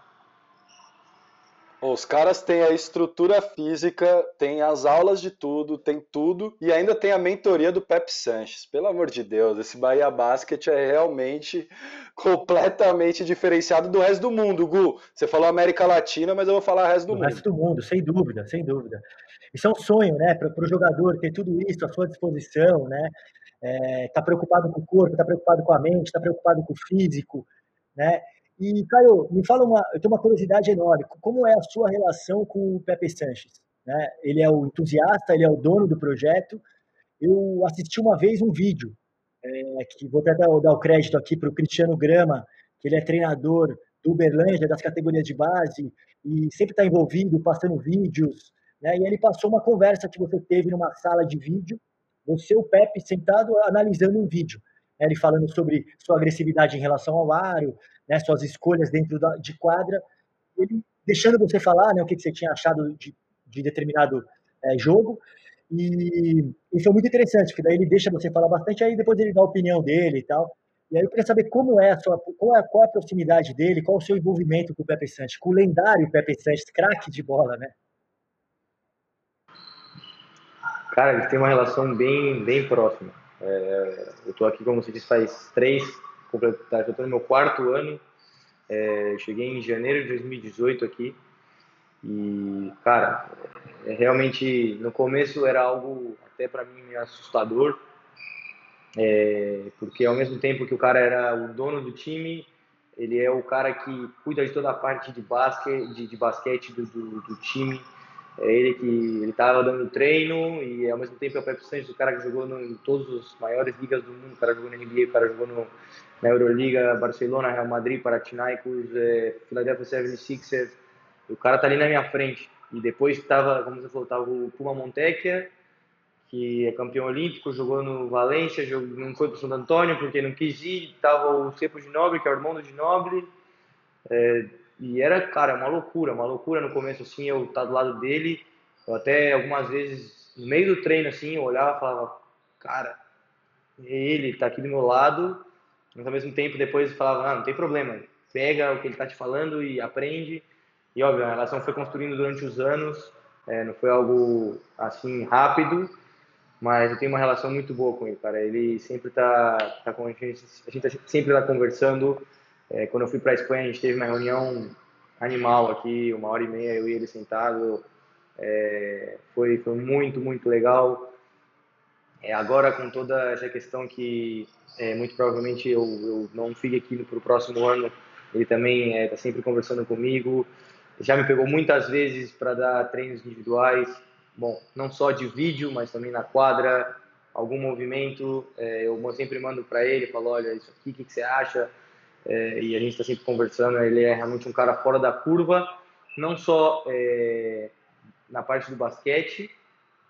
Os caras têm a estrutura física, têm as aulas de tudo, tem tudo e ainda tem a mentoria do Pep Sanches. Pelo amor de Deus, esse Bahia Basket é realmente completamente diferenciado do resto do mundo. Gu, você falou América Latina, mas eu vou falar o resto do, do mundo. resto do mundo, sem dúvida, sem dúvida. Isso é um sonho, né, para o jogador ter tudo isso à sua disposição, né? É, tá preocupado com o corpo, tá preocupado com a mente, tá preocupado com o físico, né? E, Caio, me fala uma. Eu tenho uma curiosidade enorme. Como é a sua relação com o Pepe Sanches? Né? Ele é o entusiasta, ele é o dono do projeto. Eu assisti uma vez um vídeo, é, que vou até dar, dar o crédito aqui para o Cristiano Grama, que ele é treinador do Uberlândia, das categorias de base, e sempre está envolvido, passando vídeos. Né? E ele passou uma conversa que você teve numa sala de vídeo, você o Pepe sentado analisando um vídeo. Né? Ele falando sobre sua agressividade em relação ao aro, né, suas escolhas dentro da, de quadra, ele deixando você falar né, o que, que você tinha achado de, de determinado é, jogo. E, e, foi muito interessante, porque daí ele deixa você falar bastante, aí depois ele dá a opinião dele e tal. E aí eu queria saber como é a sua, qual é, qual é a proximidade dele, qual é o seu envolvimento com o Pepe Santos, com o lendário Pepe Santos, craque de bola, né? Cara, eles têm uma relação bem, bem próxima. É, eu estou aqui, como você disse, faz três, completar, estou no meu quarto ano. É, cheguei em janeiro de 2018 aqui e, cara, é, realmente no começo era algo até para mim assustador, é, porque ao mesmo tempo que o cara era o dono do time, ele é o cara que cuida de toda a parte de basquete, de, de basquete do, do, do time é ele que ele estava dando treino e ao mesmo tempo é o Pepe Santos, o cara que jogou no, em todas as maiores ligas do mundo, o cara jogou na NBA, o cara jogou no, na Euroliga, Barcelona, Real Madrid, Panathinaikos, é, Philadelphia 76ers, o cara tá ali na minha frente. E depois estava, como você falou, tava o Puma Montecchia, que é campeão olímpico, jogou no Valência, jogou, não foi para o Santo Antônio porque não quis ir, tava o Cepo de Nobre, que é o irmão do de Nobre, é, e era, cara, uma loucura, uma loucura no começo, assim, eu estar tá do lado dele. Eu até algumas vezes, no meio do treino, assim, eu olhava e falava, cara, ele tá aqui do meu lado, mas ao mesmo tempo depois eu falava, ah, não tem problema, pega o que ele tá te falando e aprende. E óbvio, a relação foi construindo durante os anos, é, não foi algo assim rápido, mas eu tenho uma relação muito boa com ele, cara. Ele sempre tá, tá com a gente, a gente tá sempre lá conversando, é, quando eu fui para a Espanha, a gente teve uma reunião animal aqui, uma hora e meia, eu e ele sentado. É, foi, foi muito, muito legal. É, agora, com toda essa questão que é, muito provavelmente eu, eu não fique aqui para o próximo ano, ele também está é, sempre conversando comigo. Já me pegou muitas vezes para dar treinos individuais, bom, não só de vídeo, mas também na quadra, algum movimento. É, eu sempre mando para ele, falo, olha, isso aqui, o que, que você acha? É, e a gente está sempre conversando. Ele é realmente um cara fora da curva, não só é, na parte do basquete,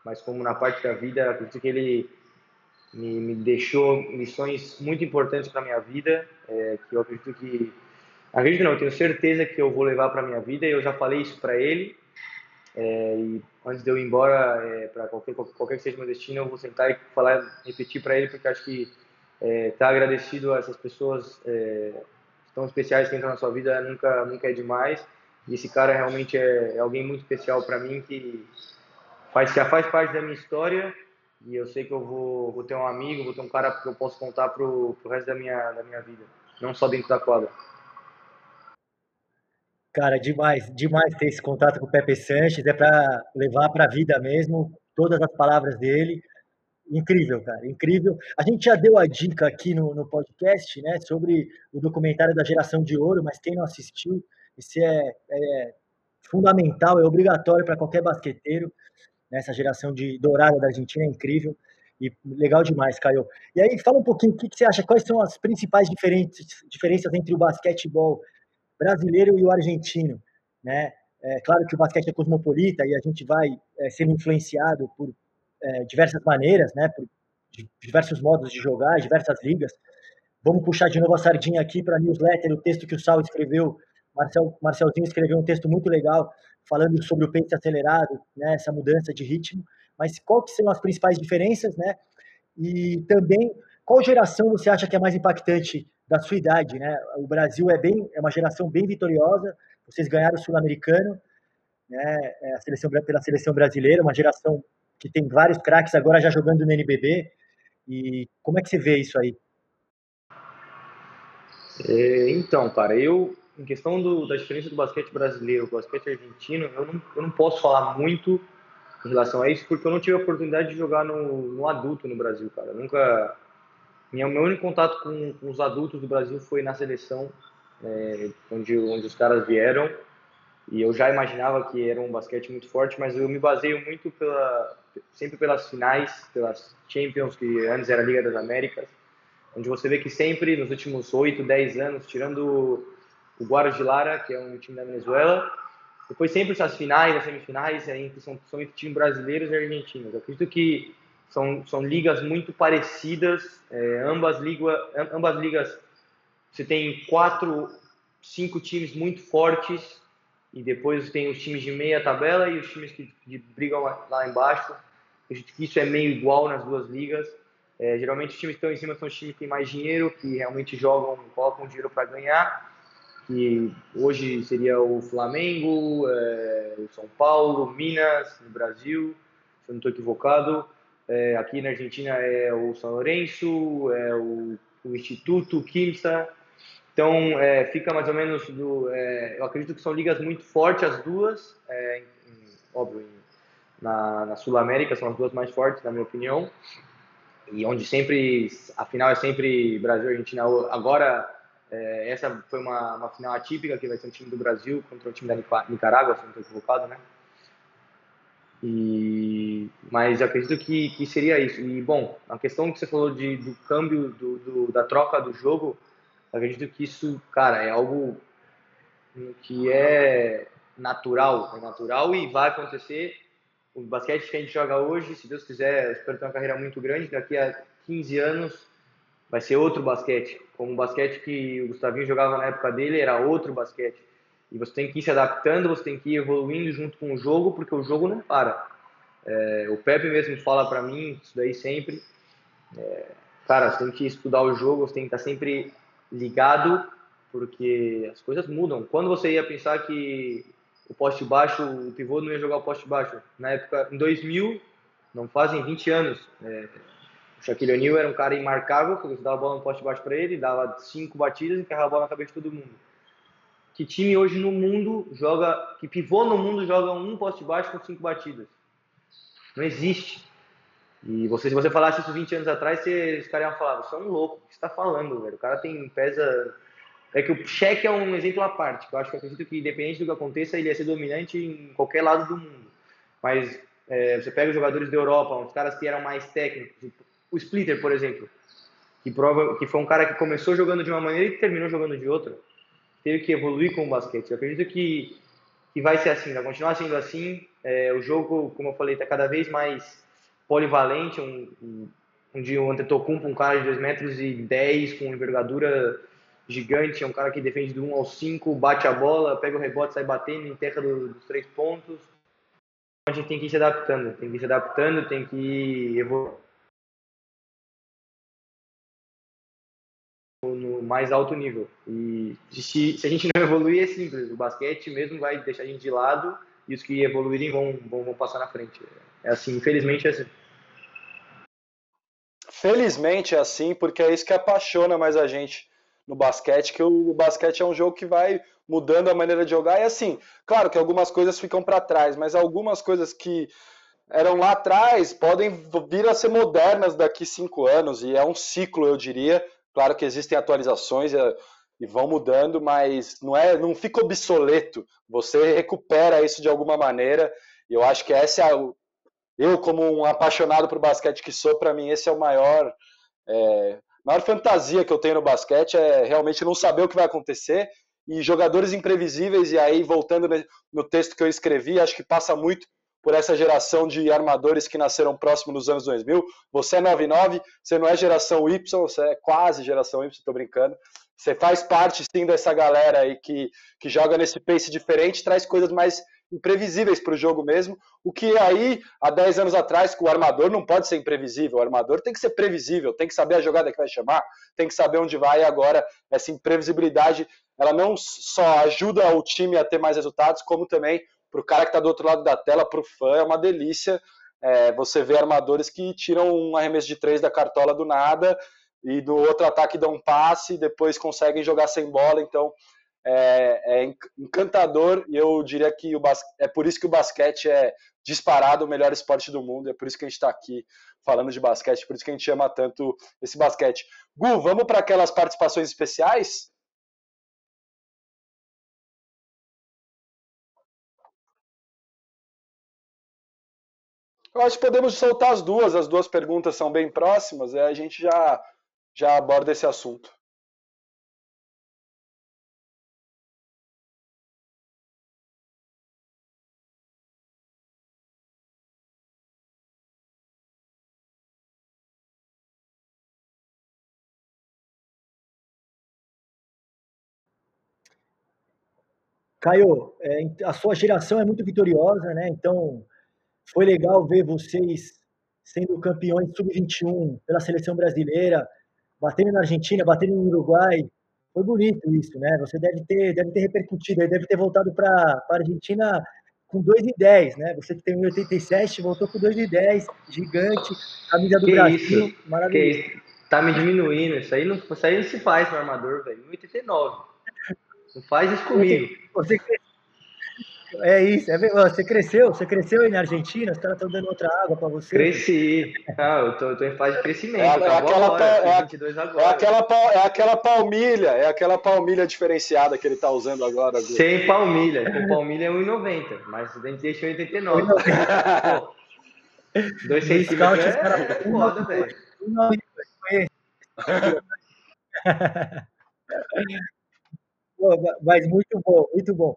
mas como na parte da vida. Acredito que ele me, me deixou lições muito importantes para minha vida, é, que eu acredito que acredito não, tenho certeza que eu vou levar para minha vida. Eu já falei isso para ele. É, e antes de eu ir embora é, para qualquer, qualquer que seja meu destino, eu vou sentar e falar, repetir para ele, porque acho que estar é, tá agradecido a essas pessoas é, tão especiais que entram na sua vida nunca, nunca é demais. E esse cara realmente é, é alguém muito especial para mim que faz, já faz parte da minha história e eu sei que eu vou, vou ter um amigo, vou ter um cara que eu posso contar pro, pro resto da minha, da minha vida, não só dentro da quadra. Cara, demais, demais ter esse contato com o Pepe Sanches, é para levar para a vida mesmo. todas as palavras dele. Incrível, cara, incrível. A gente já deu a dica aqui no, no podcast, né, sobre o documentário da Geração de Ouro, mas quem não assistiu, esse é, é fundamental, é obrigatório para qualquer basqueteiro. Né, essa geração de dourada da Argentina é incrível e legal demais, Caio. E aí, fala um pouquinho o que, que você acha, quais são as principais diferenças entre o basquetebol brasileiro e o argentino, né? É claro que o basquete é cosmopolita e a gente vai é, sendo influenciado por é, diversas maneiras, né? Por diversos modos de jogar, diversas ligas. Vamos puxar de novo a sardinha aqui para a newsletter, o texto que o Sal escreveu. Marcel, Marcelzinho escreveu um texto muito legal falando sobre o pace acelerado, né? Essa mudança de ritmo. Mas qual que são as principais diferenças, né? E também qual geração você acha que é mais impactante da sua idade, né? O Brasil é bem, é uma geração bem vitoriosa. Vocês ganharam o Sul-Americano, né? É a seleção pela seleção brasileira, uma geração que tem vários craques agora já jogando no NBB. E como é que você vê isso aí? É, então, cara, eu em questão do, da diferença do basquete brasileiro com o basquete argentino, eu não, eu não posso falar muito em relação a isso, porque eu não tive a oportunidade de jogar no, no adulto no Brasil, cara. Eu nunca minha, meu único contato com, com, os adultos do Brasil foi na seleção, é, onde, onde os caras vieram. E eu já imaginava que era um basquete muito forte, mas eu me baseio muito pela, sempre pelas finais, pelas Champions, que antes era a Liga das Américas, onde você vê que sempre, nos últimos 8, 10 anos, tirando o Guarda de Lara, que é um time da Venezuela, depois sempre essas finais, as semifinais, são, são entre times brasileiros e argentinos. Eu acredito que são, são ligas muito parecidas, é, ambas, liga, ambas ligas você tem quatro, cinco times muito fortes e depois tem os times de meia tabela e os times que, que brigam lá, embaixo. Que isso é meio igual nas duas ligas. É, geralmente os times que estão em cima são os times que têm mais dinheiro, que realmente jogam, colocam dinheiro para ganhar. Que hoje seria o Flamengo, é, o São Paulo, Minas, no Brasil, se eu não estou equivocado. É, aqui na Argentina é o São Lourenço, é o, o Instituto Quimsa. Então, é, fica mais ou menos do. É, eu acredito que são ligas muito fortes as duas, é, em, óbvio, na, na Sul América são as duas mais fortes, na minha opinião. E onde sempre a final é sempre Brasil e Argentina. Agora, é, essa foi uma, uma final atípica, que vai ser um time do Brasil contra o time da Nicarágua, se não estou equivocado, né? E, mas acredito que, que seria isso. E, bom, a questão que você falou de, do câmbio, do, do, da troca do jogo, acredito que isso, cara, é algo que é natural, é natural e vai acontecer. O basquete que a gente joga hoje, se Deus quiser, eu espero ter uma carreira muito grande, daqui a 15 anos vai ser outro basquete. Como o basquete que o Gustavinho jogava na época dele era outro basquete. E você tem que ir se adaptando, você tem que ir evoluindo junto com o jogo, porque o jogo não para. É, o Pepe mesmo fala para mim isso daí sempre. É, cara, você tem que estudar o jogo, você tem que estar sempre ligado, porque as coisas mudam. Quando você ia pensar que o poste baixo, o pivô não ia jogar o poste baixo? Na época, em 2000, não fazem 20 anos. É, o Shaquille O'Neal era um cara imarcável, porque você dava a bola no poste baixo para ele, dava cinco batidas e encarrava a bola na cabeça de todo mundo que time hoje no mundo joga, que pivô no mundo joga um poste baixo com cinco batidas? Não existe. E você, se você falasse isso 20 anos atrás, você, os caras iam falar, você é um louco, o que você está falando, velho? O cara tem, pesa... É que o cheque é um exemplo à parte, que eu acho que eu acredito que, independente do que aconteça, ele ia ser dominante em qualquer lado do mundo. Mas é, você pega os jogadores da Europa, uns caras que eram mais técnicos, o Splitter, por exemplo, que, prova, que foi um cara que começou jogando de uma maneira e terminou jogando de outra teve que evoluir com o basquete. Eu acredito que, que vai ser assim, vai continuar sendo assim. É, o jogo, como eu falei, está cada vez mais polivalente. Um, um, um dia o Antetokounmpo, um cara de 2 metros e 10 com envergadura gigante, é um cara que defende do 1 ao 5, bate a bola, pega o rebote, sai batendo, enterra do, dos três pontos. A gente tem que ir se adaptando, tem que ir se adaptando, tem que evoluir no mais alto nível. E se, se, a gente não evoluir, é simples. O basquete mesmo vai deixar a gente de lado e os que evoluírem vão, vão, vão passar na frente. É assim, infelizmente é assim. Felizmente é assim, porque é isso que apaixona mais a gente no basquete, que o basquete é um jogo que vai mudando a maneira de jogar. E assim, claro que algumas coisas ficam para trás, mas algumas coisas que eram lá atrás podem vir a ser modernas daqui cinco anos, e é um ciclo, eu diria. Claro que existem atualizações e, e vão mudando, mas não, é, não fica obsoleto. Você recupera isso de alguma maneira, e eu acho que essa é a, eu, como um apaixonado por basquete que sou, para mim esse é o maior. É, maior fantasia que eu tenho no basquete é realmente não saber o que vai acontecer e jogadores imprevisíveis. E aí, voltando no texto que eu escrevi, acho que passa muito por essa geração de armadores que nasceram próximo dos anos 2000. Você é 99, você não é geração Y, você é quase geração Y, estou brincando. Você faz parte sim dessa galera aí que, que joga nesse pace diferente, traz coisas mais imprevisíveis para o jogo mesmo. O que aí, há 10 anos atrás, o armador não pode ser imprevisível. O armador tem que ser previsível, tem que saber a jogada que vai chamar, tem que saber onde vai. E agora, essa imprevisibilidade, ela não só ajuda o time a ter mais resultados, como também para o cara que está do outro lado da tela, para o fã, é uma delícia. É, você vê armadores que tiram um arremesso de três da cartola do nada e do outro ataque dão um passe e depois conseguem jogar sem bola. Então, é, é encantador e eu diria que o é por isso que o basquete é disparado o melhor esporte do mundo, é por isso que a gente está aqui falando de basquete, por isso que a gente ama tanto esse basquete. Gu, vamos para aquelas participações especiais? Eu acho que podemos soltar as duas, as duas perguntas são bem próximas, e a gente já, já aborda esse assunto. Caio, é, a sua geração é muito vitoriosa, né? Então, foi legal ver vocês sendo campeões sub-21 pela seleção brasileira, batendo na Argentina, batendo no Uruguai. Foi bonito isso, né? Você deve ter, deve ter repercutido, deve ter voltado para a Argentina com 2 e 10, né? Você que tem 1,87, voltou com 2 e 10, gigante, camisa do que Brasil, isso? maravilhoso. Que isso? Tá me diminuindo, isso aí não, isso aí não se faz no armador, velho. 1,89. Não faz isso comigo. Você, você, é isso, é, você cresceu, você cresceu aí na Argentina, os caras estão dando outra água para você. Cresci. Ah, eu tô, eu tô em fase de crescimento. É, é aquela, agora, é, 22 agora. É aquela, é aquela palmilha, é aquela palmilha diferenciada que ele tá usando agora. Sem palmilha, com palmilha é 1,90, mas a gente deixou 89. 2 centímetros é, é foda, velho. Mas muito bom, muito bom.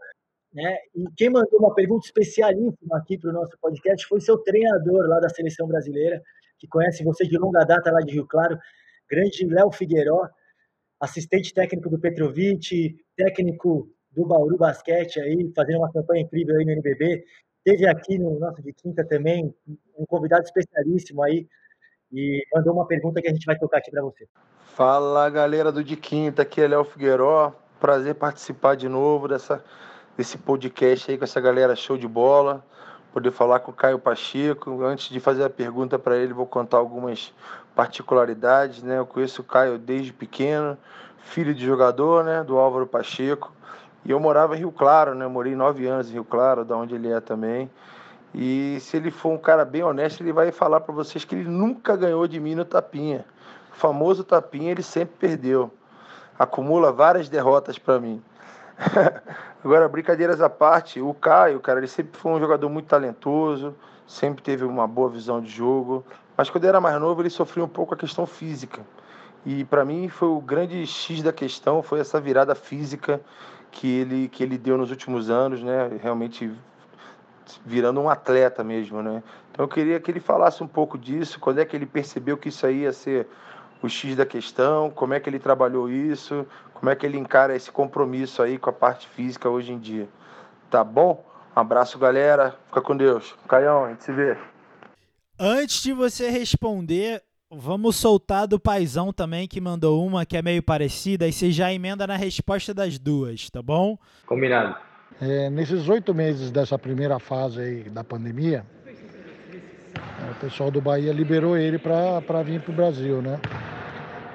Né? E quem mandou uma pergunta especialíssima aqui para o nosso podcast foi seu treinador lá da seleção brasileira, que conhece você de longa data lá de Rio Claro, grande Léo Figueiró, assistente técnico do Petrovic, técnico do Bauru Basquete aí, fazendo uma campanha incrível aí no NBB. Teve aqui no nosso de quinta também um convidado especialíssimo aí e mandou uma pergunta que a gente vai tocar aqui para você. Fala galera do de quinta, aqui é Léo Figueiró. Prazer participar de novo dessa desse podcast aí com essa galera show de bola, poder falar com o Caio Pacheco. Antes de fazer a pergunta para ele, vou contar algumas particularidades, né? Eu conheço o Caio desde pequeno, filho de jogador, né, do Álvaro Pacheco. E eu morava em Rio Claro, né? morei nove anos em Rio Claro, da onde ele é também. E se ele for um cara bem honesto, ele vai falar para vocês que ele nunca ganhou de mim no tapinha. O famoso tapinha ele sempre perdeu. Acumula várias derrotas para mim. Agora, brincadeiras à parte, o Caio, cara, ele sempre foi um jogador muito talentoso, sempre teve uma boa visão de jogo, mas quando era mais novo ele sofreu um pouco a questão física. E para mim foi o grande X da questão, foi essa virada física que ele que ele deu nos últimos anos, né? Realmente virando um atleta mesmo, né? Então eu queria que ele falasse um pouco disso, quando é que ele percebeu que isso aí ia ser o X da questão, como é que ele trabalhou isso, como é que ele encara esse compromisso aí com a parte física hoje em dia. Tá bom? Um abraço, galera. Fica com Deus. Caião, a gente se vê. Antes de você responder, vamos soltar do paizão também, que mandou uma que é meio parecida, e você já emenda na resposta das duas, tá bom? Combinado. É, nesses oito meses dessa primeira fase aí da pandemia, o pessoal do Bahia liberou ele para vir para o Brasil, né?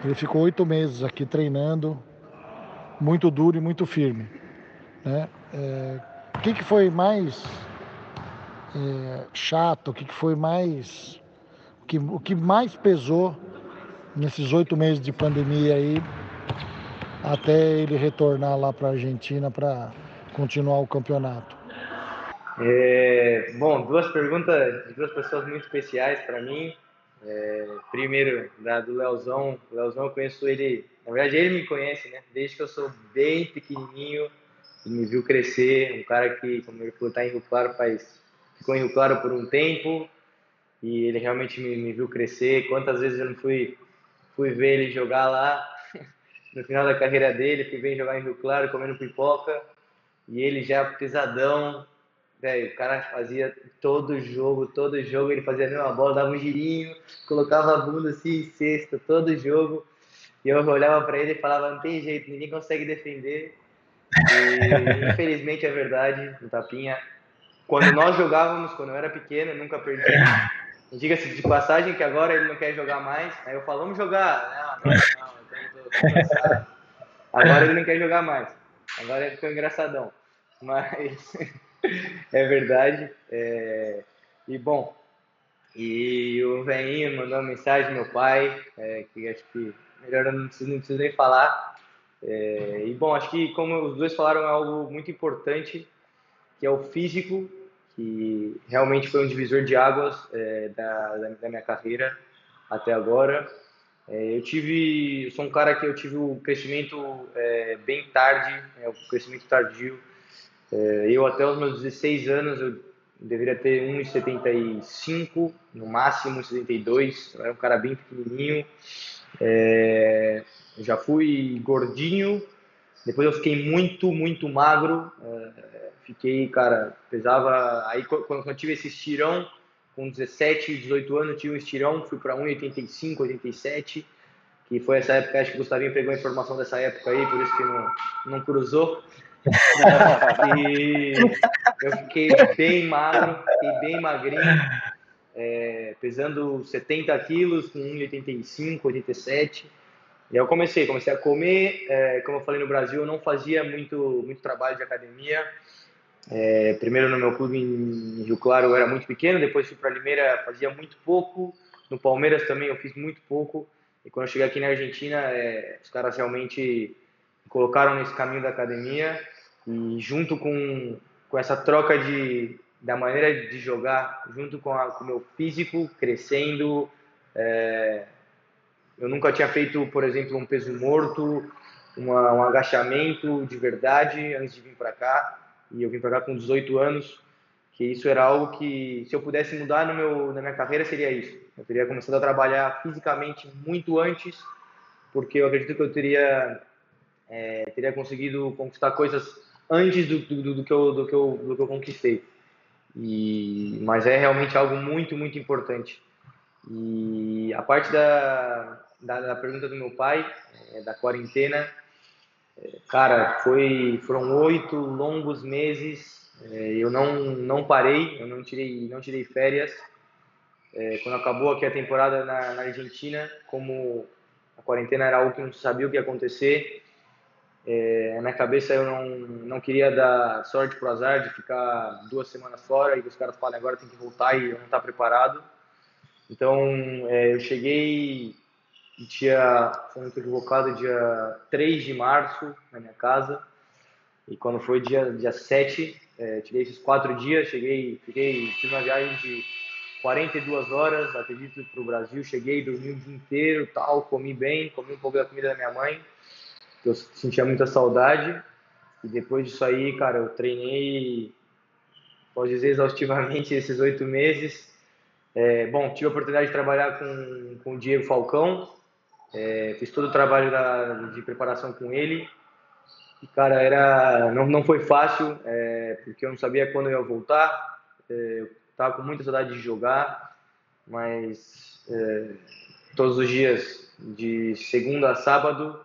Ele ficou oito meses aqui treinando, muito duro e muito firme. Né? É, o que, que foi mais é, chato, o que, que foi mais. O que, o que mais pesou nesses oito meses de pandemia aí, até ele retornar lá para a Argentina para continuar o campeonato? É, bom, duas perguntas de duas pessoas muito especiais para mim. É, primeiro, da, do Leozão. O Leozão, eu conheço ele, na verdade, ele me conhece, né? Desde que eu sou bem pequenininho, ele me viu crescer. Um cara que, como ele falou, está em Rio Claro, faz, ficou em Rio Claro por um tempo e ele realmente me, me viu crescer. Quantas vezes eu não fui, fui ver ele jogar lá no final da carreira dele, fui ver ele jogar em Rio Claro comendo pipoca e ele já pesadão, O cara fazia todo jogo, todo jogo, ele fazia a mesma bola, dava um girinho, colocava a bunda assim em cesta, todo jogo. E eu olhava para ele e falava, não tem jeito, ninguém consegue defender. E infelizmente é verdade, o Tapinha. Quando nós jogávamos, quando eu era pequeno, eu nunca perdi. Diga-se de passagem que agora ele não quer jogar mais. Aí eu falo, vamos jogar. Não, não, não, eu tô, tô Agora ele não quer jogar mais. Agora ele ficou engraçadão. Mas é verdade. É... E bom, e o velhinho mandou uma mensagem meu pai, é, que acho que melhor eu não preciso, não preciso nem falar. É, e bom, acho que como os dois falaram é algo muito importante, que é o físico, que realmente foi um divisor de águas é, da, da, minha carreira até agora. É, eu tive, eu sou um cara que eu tive o crescimento é, bem tarde, é, o crescimento tardio eu até os meus 16 anos eu deveria ter 1,75, no máximo 1,72, eu era um cara bem pequenininho. É, já fui gordinho, depois eu fiquei muito, muito magro. É, fiquei, cara, pesava. Aí quando eu tive esse estirão, com 17, 18 anos, tive um estirão, fui para 1,85, 87, que foi essa época, acho que o Gustavinho pegou a informação dessa época aí, por isso que não, não cruzou e eu fiquei bem magro, fiquei bem magrinho, é, pesando 70 quilos, com 1,85, 87. E eu comecei, comecei a comer, é, como eu falei no Brasil, eu não fazia muito, muito trabalho de academia. É, primeiro no meu clube em Rio Claro eu era muito pequeno, depois fui para Limeira, fazia muito pouco. No Palmeiras também eu fiz muito pouco. E quando eu cheguei aqui na Argentina, é, os caras realmente colocaram nesse caminho da academia e junto com, com essa troca de, da maneira de jogar, junto com, a, com o meu físico crescendo, é, eu nunca tinha feito, por exemplo, um peso morto, uma, um agachamento de verdade antes de vir para cá. E eu vim para cá com 18 anos, que isso era algo que, se eu pudesse mudar no meu, na minha carreira, seria isso. Eu teria começado a trabalhar fisicamente muito antes, porque eu acredito que eu teria, é, teria conseguido conquistar coisas antes do, do, do, que, eu, do, que, eu, do que eu conquistei. E, mas é realmente algo muito, muito importante. E a parte da, da, da pergunta do meu pai, é, da quarentena, é, cara, foi, foram oito longos meses. É, eu não, não parei, eu não tirei, não tirei férias. É, quando acabou aqui a temporada na, na Argentina, como a quarentena era algo que não sabia o que ia acontecer, é, na cabeça eu não, não queria dar sorte pro azar de ficar duas semanas fora e os caras falam agora tem que voltar e eu não tá preparado. Então é, eu cheguei se não estou equivocado, dia 3 de março na minha casa. E quando foi dia, dia 7, é, tirei esses quatro dias, cheguei, fiquei, fiz uma viagem de 42 horas, acredito, para o Brasil. Cheguei, dormi o dia inteiro, tal, comi bem, comi um pouco da comida da minha mãe eu sentia muita saudade. E depois disso aí, cara, eu treinei, posso dizer, exaustivamente esses oito meses. É, bom, tive a oportunidade de trabalhar com, com o Diego Falcão, é, fiz todo o trabalho da, de preparação com ele. E, cara, era, não, não foi fácil, é, porque eu não sabia quando eu ia voltar. É, eu tava com muita saudade de jogar, mas é, todos os dias, de segunda a sábado,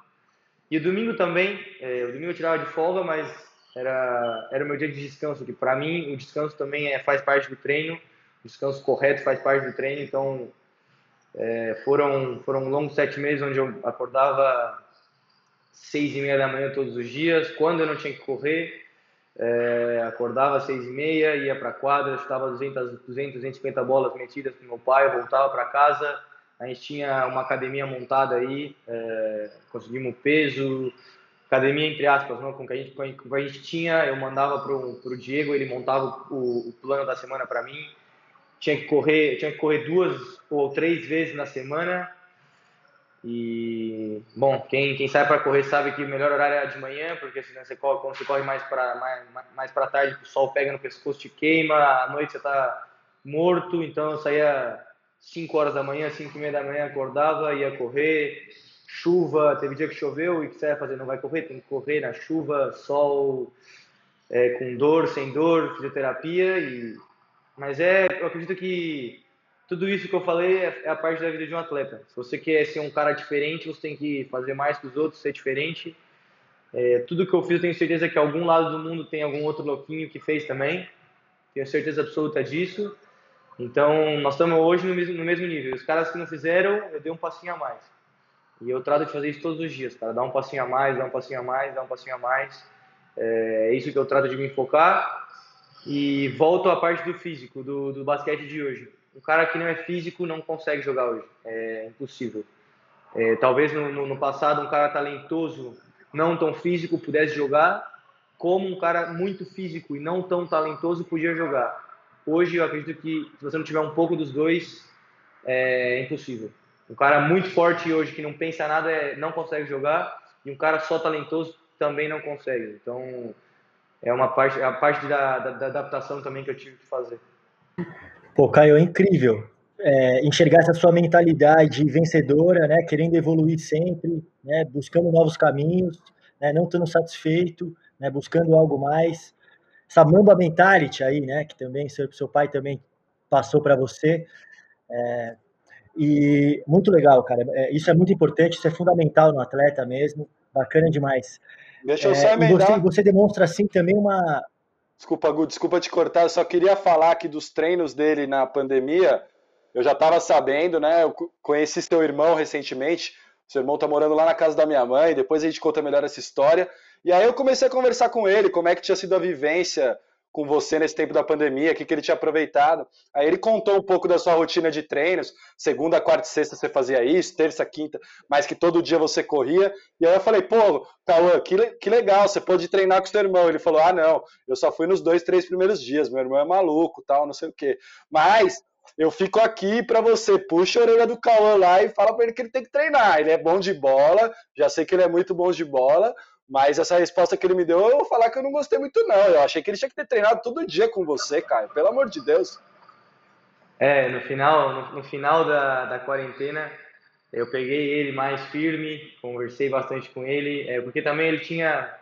e o domingo também, é, o domingo eu tirava de folga, mas era, era o meu dia de descanso, que para mim o descanso também é, faz parte do treino, o descanso correto faz parte do treino, então é, foram, foram longos sete meses onde eu acordava seis e meia da manhã todos os dias, quando eu não tinha que correr, É, acordava às seis e meia, ia para a quadra, chutava 200, 200, 250 bolas metidas com meu pai, voltava para casa. A gente tinha uma academia montada aí, é, conseguimos peso, academia entre aspas, não? com que a gente, com a gente tinha, eu mandava para o Diego, ele montava o, o plano da semana para mim. Tinha que correr, tinha que correr duas ou três vezes na semana e, bom, quem, quem sai para correr sabe que o melhor horário é de manhã, porque senão você corre, quando você corre mais para mais, mais para tarde, o sol pega no pescoço, te queima, à noite você está morto. Então eu saía 5 horas da manhã, 5 e meia da manhã, acordava, ia correr. Chuva, teve dia que choveu e o que você vai fazer? Não vai correr? Tem que correr na chuva, sol, é, com dor, sem dor, fisioterapia. E... Mas é, eu acredito que tudo isso que eu falei é, é a parte da vida de um atleta. Se você quer ser um cara diferente, você tem que fazer mais que os outros, ser diferente. É, tudo que eu fiz, eu tenho certeza que algum lado do mundo tem algum outro louquinho que fez também. Tenho certeza absoluta disso. Então, nós estamos hoje no mesmo, no mesmo nível. Os caras que não fizeram, eu dei um passinho a mais. E eu trato de fazer isso todos os dias, cara. Dar um passinho a mais, dar um passinho a mais, dar um passinho a mais. É, é isso que eu trato de me focar. E volto à parte do físico, do, do basquete de hoje um cara que não é físico não consegue jogar hoje. É impossível. É, talvez no, no, no, passado um cara talentoso, não tão físico, pudesse jogar, como um cara muito físico e não tão talentoso podia jogar. Hoje eu acredito que se você não tiver um pouco dos dois, é impossível. Um cara muito forte hoje que não pensa nada é, não consegue jogar e um cara só talentoso também não consegue. Então é uma parte a parte da, da, da adaptação também que eu tive que fazer. Pô, Caio, é incrível é, enxergar essa sua mentalidade vencedora, né, querendo evoluir sempre, né, buscando novos caminhos, né, não estando satisfeito, né, buscando algo mais. Essa Mamba Mentality aí, né, que também seu, seu pai também passou para você. É, e muito legal, cara. É, isso é muito importante, isso é fundamental no atleta mesmo. Bacana demais. Deixa eu só emendar. Você, você demonstra assim também uma, Desculpa, Gu, desculpa te cortar, eu só queria falar aqui dos treinos dele na pandemia. Eu já estava sabendo, né? Eu conheci seu irmão recentemente. Seu irmão tá morando lá na casa da minha mãe, depois a gente conta melhor essa história. E aí eu comecei a conversar com ele, como é que tinha sido a vivência com você nesse tempo da pandemia, o que, que ele tinha aproveitado. Aí ele contou um pouco da sua rotina de treinos, segunda, quarta e sexta você fazia isso, terça, quinta, mas que todo dia você corria. E aí eu falei, pô, Cauã, que, que legal, você pode treinar com seu irmão. Ele falou, ah, não, eu só fui nos dois, três primeiros dias, meu irmão é maluco, tal, não sei o quê. Mas eu fico aqui para você, puxa a orelha do Cauã lá e fala para ele que ele tem que treinar. Ele é bom de bola, já sei que ele é muito bom de bola, mas essa resposta que ele me deu, eu vou falar que eu não gostei muito, não. Eu achei que ele tinha que ter treinado todo dia com você, Caio. Pelo amor de Deus. É, no final, no, no final da, da quarentena, eu peguei ele mais firme, conversei bastante com ele, é, porque também ele tinha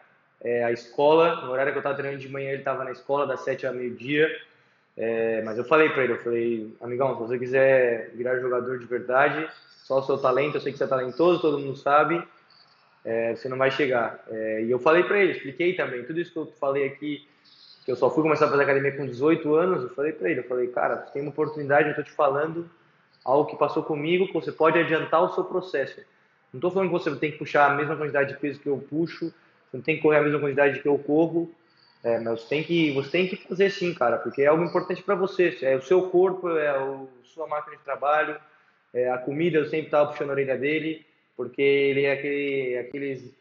é, a escola, no horário que eu estava treinando de manhã, ele estava na escola das sete ao meio-dia. É, mas eu falei para ele, eu falei, amigão, se você quiser virar jogador de verdade, só o seu talento, eu sei que você é talentoso, todo mundo sabe, é, você não vai chegar. É, e eu falei para ele, expliquei também, tudo isso que eu falei aqui, que eu só fui começar a fazer academia com 18 anos, eu falei para ele, eu falei, cara, você tem uma oportunidade, eu estou te falando algo que passou comigo, que você pode adiantar o seu processo. Não estou falando que você tem que puxar a mesma quantidade de peso que eu puxo, você não tem que correr a mesma quantidade que eu corro, é, mas você tem que você tem que fazer sim, cara, porque é algo importante para você. É o seu corpo, é a sua máquina de trabalho, é a comida. Eu sempre estava puxando a orelha dele porque ele é aquele, aqueles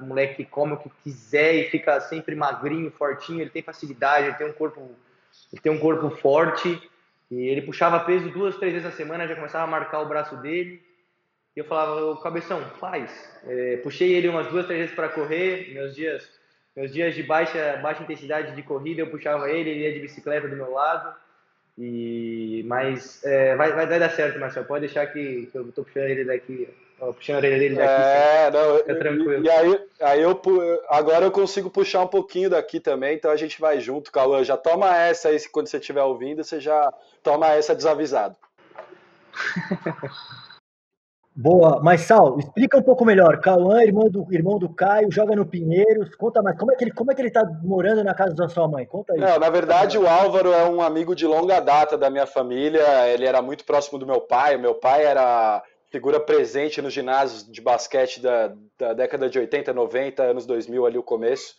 moleque que come o que quiser e fica sempre magrinho, fortinho, ele tem facilidade, ele tem um corpo, ele tem um corpo forte, e ele puxava peso duas, três vezes na semana, já começava a marcar o braço dele, e eu falava, cabeção, faz. É, puxei ele umas duas, três vezes para correr, meus dias, meus dias de baixa, baixa intensidade de corrida, eu puxava ele, ele ia de bicicleta do meu lado, e, mas é, vai, vai dar certo, Marcelo, pode deixar que, que eu estou puxando ele daqui puxando a orelha dele daqui. É, não, fica tranquilo. E, e, aí, aí eu agora eu consigo puxar um pouquinho daqui também, então a gente vai junto, Cauã. Já toma essa aí, quando você estiver ouvindo, você já toma essa desavisado. Boa, mas Sal, explica um pouco melhor. Cauã, irmão do, irmão do Caio, joga no Pinheiros. Conta mais, como é que ele, como é que ele tá morando na casa da sua mãe? Conta aí. Não, na verdade, o Álvaro é um amigo de longa data da minha família. Ele era muito próximo do meu pai. O meu pai era figura presente nos ginásios de basquete da, da década de 80, 90, anos 2000, ali o começo.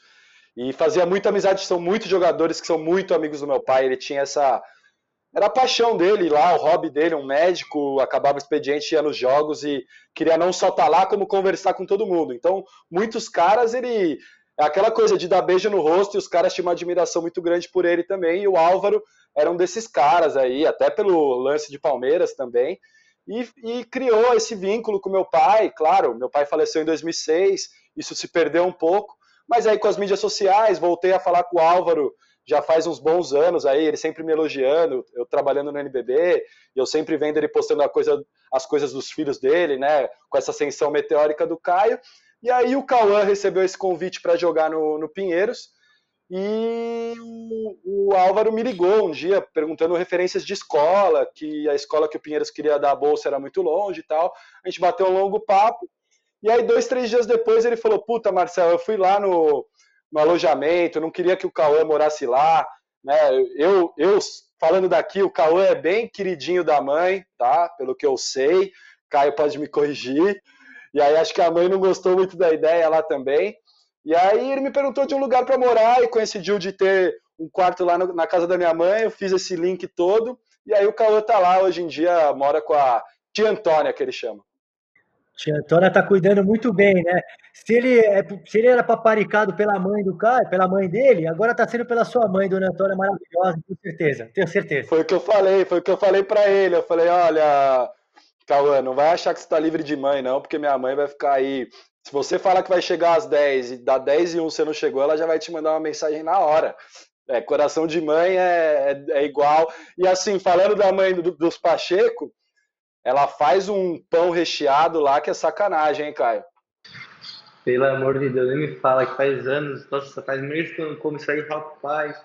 E fazia muita amizade, são muitos jogadores que são muito amigos do meu pai. Ele tinha essa. Era a paixão dele lá, o hobby dele, um médico, acabava o expediente, ia nos jogos e queria não só estar tá lá, como conversar com todo mundo. Então, muitos caras, ele. É aquela coisa de dar beijo no rosto e os caras tinham uma admiração muito grande por ele também. E o Álvaro era um desses caras aí, até pelo lance de Palmeiras também. E, e, criou esse vínculo com meu pai. Claro, meu pai faleceu em 2006, isso se perdeu um pouco, mas aí com as mídias sociais, voltei a falar com o Álvaro já faz uns bons anos aí, ele sempre me elogiando, eu trabalhando no NBB, eu sempre vendo ele postando coisa, as coisas dos filhos dele, né, com essa ascensão meteórica do Caio. E aí o Cauã recebeu esse convite para jogar no, no Pinheiros, e o, Álvaro me ligou um dia perguntando referências de escola, que a escola que o Pinheiros queria dar a bolsa era muito longe e tal. A gente bateu um longo papo. E aí, dois, três dias depois, ele falou: Puta, Marcelo, eu fui lá no, no alojamento, não queria que o Cauã morasse lá. Né? Eu, eu, falando daqui, o Cauã é bem queridinho da mãe, tá? Pelo que eu sei. Caio pode me corrigir. E aí, acho que a mãe não gostou muito da ideia lá também. E aí ele me perguntou de um lugar para morar e coincidiu de ter um quarto lá no, na casa da minha mãe. Eu fiz esse link todo. E aí o Cauã tá lá hoje em dia, mora com a tia Antônia, que ele chama. Tia Antônia tá cuidando muito bem, né? Se ele, é, se ele era paparicado pela mãe do Caio, pela mãe dele, agora tá sendo pela sua mãe, Dona Antônia, maravilhosa, com certeza, tenho certeza. Foi o que eu falei, foi o que eu falei para ele. Eu falei, olha, Cauã, não vai achar que você tá livre de mãe, não, porque minha mãe vai ficar aí se você fala que vai chegar às 10 e dá 10 e 1 você não chegou, ela já vai te mandar uma mensagem na hora. É, coração de mãe é, é, é igual. E assim, falando da mãe do, dos Pacheco, ela faz um pão recheado lá que é sacanagem, hein, Caio? Pelo amor de Deus, nem me fala que faz anos, nossa, faz meses que eu não como isso aí, rapaz.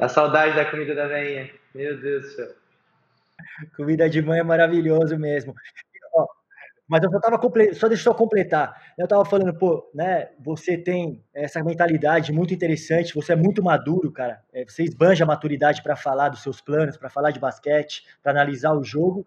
A saudade da comida da veinha. Meu Deus do céu. Comida de mãe é maravilhoso mesmo. Mas eu só tava só deixa eu completar. Eu tava falando, pô, né? Você tem essa mentalidade muito interessante, você é muito maduro, cara. É, você esbanja a maturidade para falar dos seus planos, para falar de basquete, para analisar o jogo,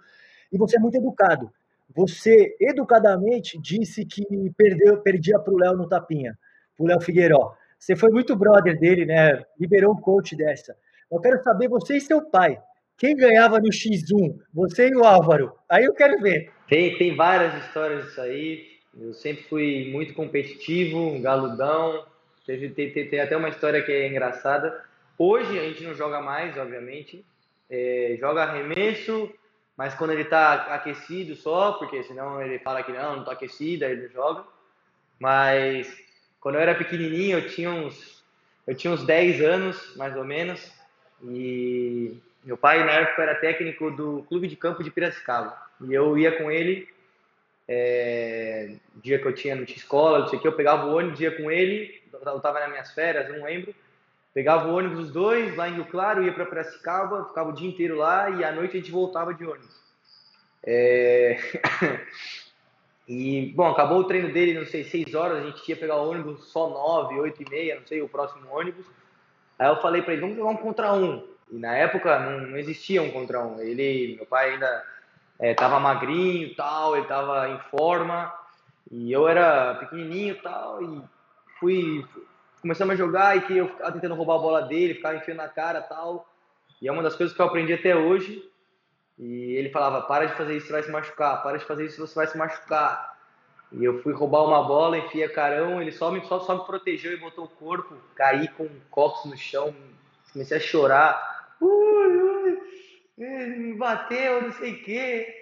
e você é muito educado. Você educadamente disse que perdeu, perdia pro Léo no tapinha, pro Léo Figueiró. Você foi muito brother dele, né? Liberou um coach dessa. Eu quero saber você e seu pai. Quem ganhava no X1? Você e o Álvaro. Aí eu quero ver. Tem, tem várias histórias disso aí. Eu sempre fui muito competitivo, um galudão. Tem, tem, tem, até uma história que é engraçada. Hoje a gente não joga mais, obviamente. É, joga arremesso, mas quando ele está aquecido só, porque senão ele fala que não, não tô aquecido, aí ele joga. Mas quando eu era pequenininho, eu tinha uns, eu tinha uns 10 anos, mais ou menos, e meu pai, na época, era técnico do Clube de Campo de Piracicaba. E eu ia com ele, é, dia que eu tinha, não tinha escola, não sei o que, eu pegava o ônibus, ia com ele, eu estava nas minhas férias, não lembro. Pegava o ônibus os dois, lá em Rio Claro, ia para Piracicaba, ficava o dia inteiro lá e à noite a gente voltava de ônibus. É... e, bom, acabou o treino dele, não sei, 6 horas, a gente ia pegar o ônibus só 9, 8 e meia, não sei, o próximo ônibus. Aí eu falei para ele, vamos jogar um contra um. E na época não, não existia um contra um. Ele, meu pai ainda é, magrinho tal, ele estava em forma e eu era pequenininho tal e fui começamos a jogar e que eu ficava tentando roubar a bola dele, ficava enfiando na cara tal. E é uma das coisas que eu aprendi até hoje. E ele falava: para de fazer isso, você vai se machucar. Para de fazer isso, você vai se machucar. E eu fui roubar uma bola, enfia carão, ele só me, só, só me protegeu e botou o corpo, caí com copos no chão, comecei a chorar ui, me bateu, não sei o quê.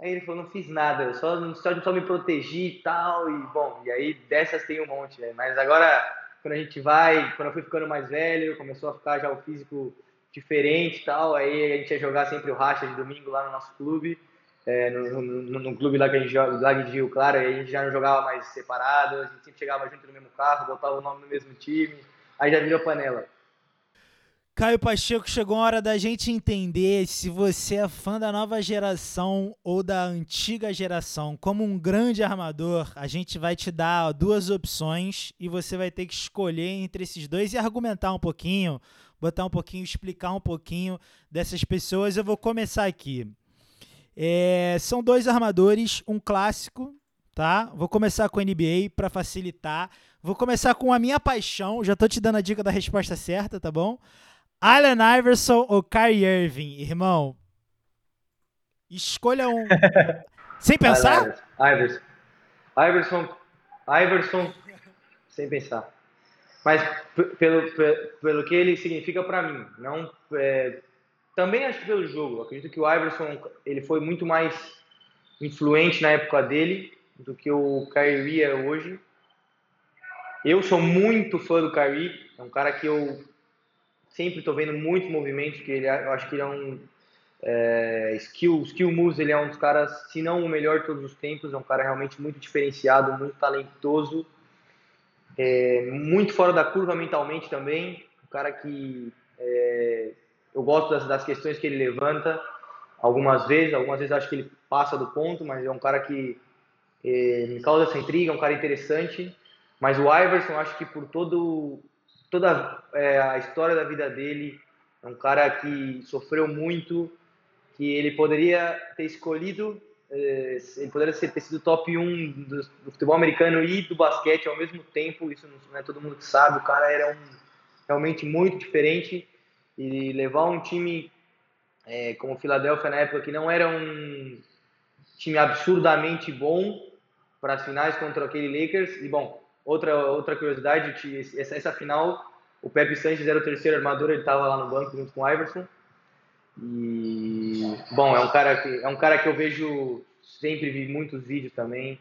Aí ele falou, não fiz nada, eu só, só, só me protegi e tal, e bom, e aí dessas tem um monte, né? mas agora, quando a gente vai, quando eu fui ficando mais velho, começou a ficar já o físico diferente e tal, aí a gente ia jogar sempre o racha de domingo lá no nosso clube, é, no, no, no, clube lá que a gente joga, lá de Rio Claro, aí a gente já não jogava mais separado, a gente sempre chegava junto no mesmo carro, botava o nome no mesmo time, aí já virou panela. Caio Pacheco, chegou a hora da gente entender se você é fã da nova geração ou da antiga geração. Como um grande armador, a gente vai te dar duas opções e você vai ter que escolher entre esses dois e argumentar um pouquinho, botar um pouquinho, explicar um pouquinho dessas pessoas. Eu vou começar aqui. É, são dois armadores, um clássico, tá? Vou começar com NBA para facilitar. Vou começar com a minha paixão. Já tô te dando a dica da resposta certa, tá bom? Allen Iverson ou Kyrie Irving, irmão? Escolha um. Sem pensar? Iverson. Iverson. Iverson. Sem pensar. Mas pelo, pelo que ele significa para mim, não é, também acho que pelo jogo. acredito que o Iverson ele foi muito mais influente na época dele do que o Kyrie é hoje. Eu sou muito fã do Kyrie, é um cara que eu sempre estou vendo muitos movimentos, que ele, eu acho que ele é um é, skill, skill moves, ele é um dos caras, se não o melhor de todos os tempos, é um cara realmente muito diferenciado, muito talentoso, é, muito fora da curva mentalmente também, um cara que é, eu gosto das, das questões que ele levanta, algumas vezes, algumas vezes acho que ele passa do ponto, mas é um cara que é, me causa essa intriga, é um cara interessante, mas o Iverson, acho que por todo, toda é, a história da vida dele, é um cara que sofreu muito, que ele poderia ter escolhido, é, ele poderia ter sido top 1 do, do, futebol americano e do basquete ao mesmo tempo, isso não é todo mundo que sabe, o cara era um, realmente muito diferente, e levar um time é, como o Philadelphia na época, que não era um time absurdamente bom para as finais contra aquele Lakers, e bom, outra, outra curiosidade, essa, essa final, o Pepe Sanches era o terceiro armador, ele estava lá no banco junto com o Iverson, e bom, é um cara que é um cara que eu vejo sempre vi muitos vídeos também.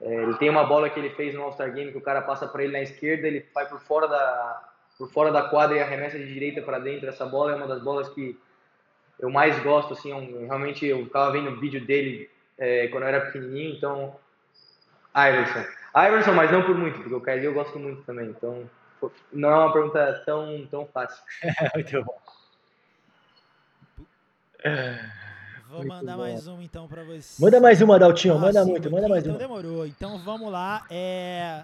É, ele tem uma bola que ele fez no All-Star Game que o cara passa para ele na esquerda, ele vai por fora da por fora da quadra e arremessa de direita para dentro. Essa bola é uma das bolas que eu mais gosto assim, eu, realmente eu ficava vendo o vídeo dele é, quando eu era pequenininho, então Iverson. Iverson, mas não por muito, porque o Kyrie eu gosto muito também, então não é uma pergunta tão tão fácil. muito bom. Vou muito mandar bom. mais uma então para você. Manda mais uma, Daltinho, ah, manda muito, manda mais então uma. Então demorou. Então vamos lá. É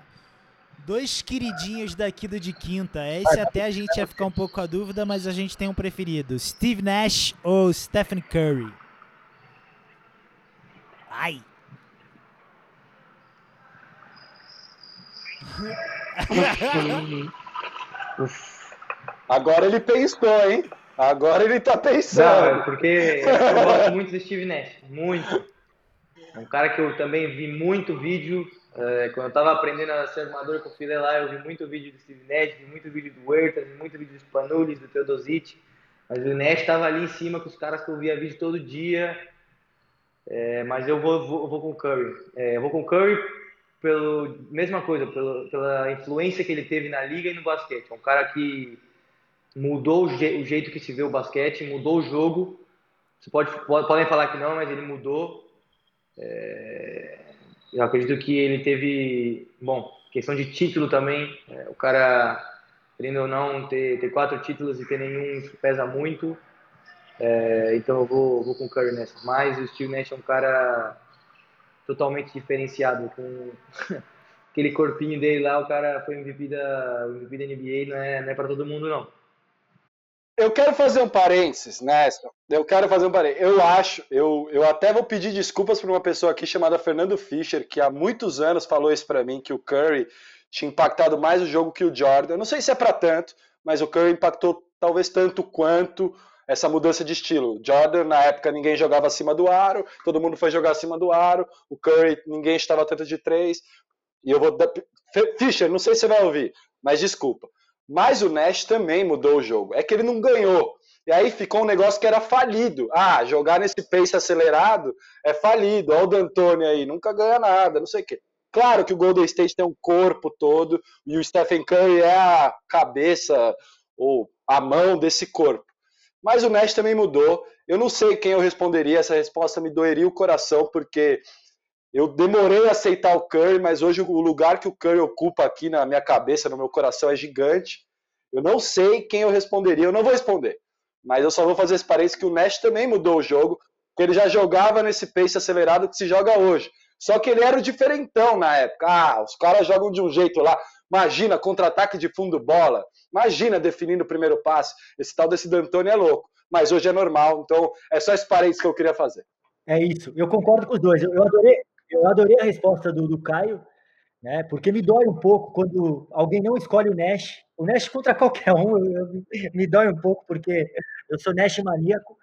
dois queridinhos daqui do de quinta. Esse até a gente ia ficar um pouco com a dúvida, mas a gente tem um preferido: Steve Nash ou Stephen Curry? Ai. Agora ele pensou, hein? Agora ele tá pensando. Não, é porque eu gosto muito do Steve Nash, muito. Um cara que eu também vi muito vídeo. É, quando eu tava aprendendo a ser armador com o File lá, eu vi muito vídeo do Steve Nash, vi muito vídeo do Huertas, vi muito vídeo do Spanulis, do Teodosic. Mas o Nash tava ali em cima com os caras que eu via vídeo todo dia. É, mas eu vou, vou, vou com o Curry. É, eu vou com o Curry pelo mesma coisa, pelo, pela influência que ele teve na liga e no basquete. É um cara que mudou o, je o, jeito que se vê o basquete, mudou o jogo. Você pode, pode podem falar que não, mas ele mudou. É, eu acredito que ele teve, bom, questão de título também. É, o cara, querendo ou não, ter, ter quatro títulos e ter nenhum isso pesa muito. É, então eu vou, vou com o Curry nessa. Mas o Steve Nash é um cara totalmente diferenciado com aquele corpinho dele lá. O cara foi MVP da, MVP da NBA, não é, não é para todo mundo não. Eu quero fazer um parênteses, né? Eu quero fazer um parênteses. Eu acho, eu, eu até vou pedir desculpas para uma pessoa aqui chamada Fernando Fischer, que há muitos anos falou isso para mim, que o Curry tinha impactado mais o jogo que o Jordan. Eu não sei se é para tanto, mas o Curry impactou talvez tanto quanto essa mudança de estilo. Jordan, na época, ninguém jogava acima do aro, todo mundo foi jogar acima do aro. O Curry, ninguém estava tanto de três. E eu vou. Fischer, não sei se você vai ouvir, mas desculpa. Mas o Nash também mudou o jogo. É que ele não ganhou. E aí ficou um negócio que era falido. Ah, jogar nesse pace acelerado é falido. Olha o D'Antoni aí, nunca ganha nada, não sei o quê. Claro que o Golden State tem um corpo todo e o Stephen Curry é a cabeça ou a mão desse corpo. Mas o Nash também mudou. Eu não sei quem eu responderia, essa resposta me doeria o coração, porque eu demorei a aceitar o Curry, mas hoje o lugar que o Curry ocupa aqui na minha cabeça, no meu coração, é gigante. Eu não sei quem eu responderia, eu não vou responder. Mas eu só vou fazer esse parênteses que o Nash também mudou o jogo, porque ele já jogava nesse pace acelerado que se joga hoje. Só que ele era o diferentão na época. Ah, os caras jogam de um jeito lá. Imagina, contra-ataque de fundo bola. Imagina definindo o primeiro passe. Esse tal desse D'Antoni é louco. Mas hoje é normal. Então, é só esse parênteses que eu queria fazer. É isso. Eu concordo com os dois. Eu adorei, eu adorei a resposta do, do Caio. né? Porque me dói um pouco quando alguém não escolhe o Nash. O Nash contra qualquer um, eu, eu, me dói um pouco, porque eu sou Nash maníaco.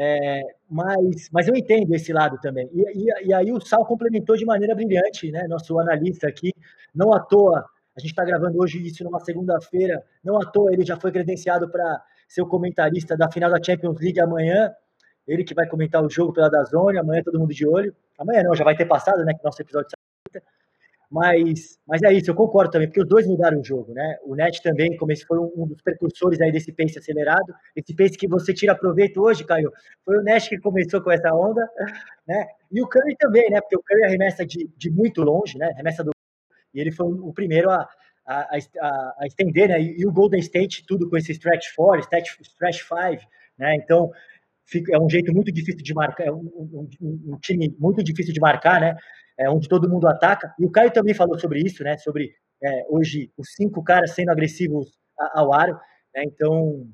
É, mas, mas eu entendo esse lado também. E, e, e, aí o Sal complementou de maneira brilhante, né? Nosso analista aqui, não à toa, a gente está gravando hoje isso numa segunda-feira, não à toa ele já foi credenciado para ser o comentarista da final da Champions League amanhã. Ele que vai comentar o jogo pela Dazone, amanhã todo mundo de olho. Amanhã não, já vai ter passado, né? Que nosso episódio mas, mas é isso, eu concordo também, porque os dois mudaram o jogo, né? O Net também como esse foi um dos precursores aí desse pace acelerado, esse pace que você tira proveito hoje, Caio, foi o Net que começou com essa onda, né? E o Curry também, né? Porque o Curry arremessa de, de muito longe, né? Arremessa do e ele foi o primeiro a, a, a, a estender, né? E, e, o Golden State tudo com esse stretch 4, stretch, stretch 5, né? Então fica, é um jeito muito difícil de marcar, é um, um, um time muito difícil de marcar, né? é, onde todo mundo ataca. E o Caio também falou sobre isso, né? Sobre é, hoje os cinco caras sendo agressivos ao aro. Né? Então,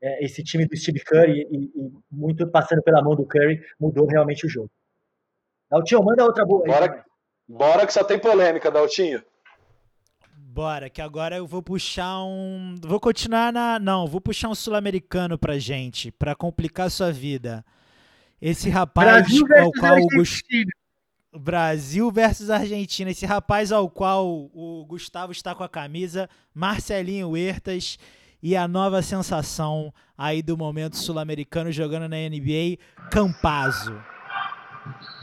é, esse time do Steve Curry e, e, muito passando pela mão do Curry mudou realmente o jogo. Daltinho, manda outra boa aí. Bora, bora que só tem polêmica, Daltinho. Bora, que agora eu vou puxar um. Vou continuar na. Não, vou puxar um sul-americano pra gente, pra complicar a sua vida. Esse rapaz ao qual o Gustavo. Brasil versus Argentina. Esse rapaz ao qual o Gustavo está com a camisa, Marcelinho Huertas, e a nova sensação aí do momento sul-americano jogando na NBA, Campazo.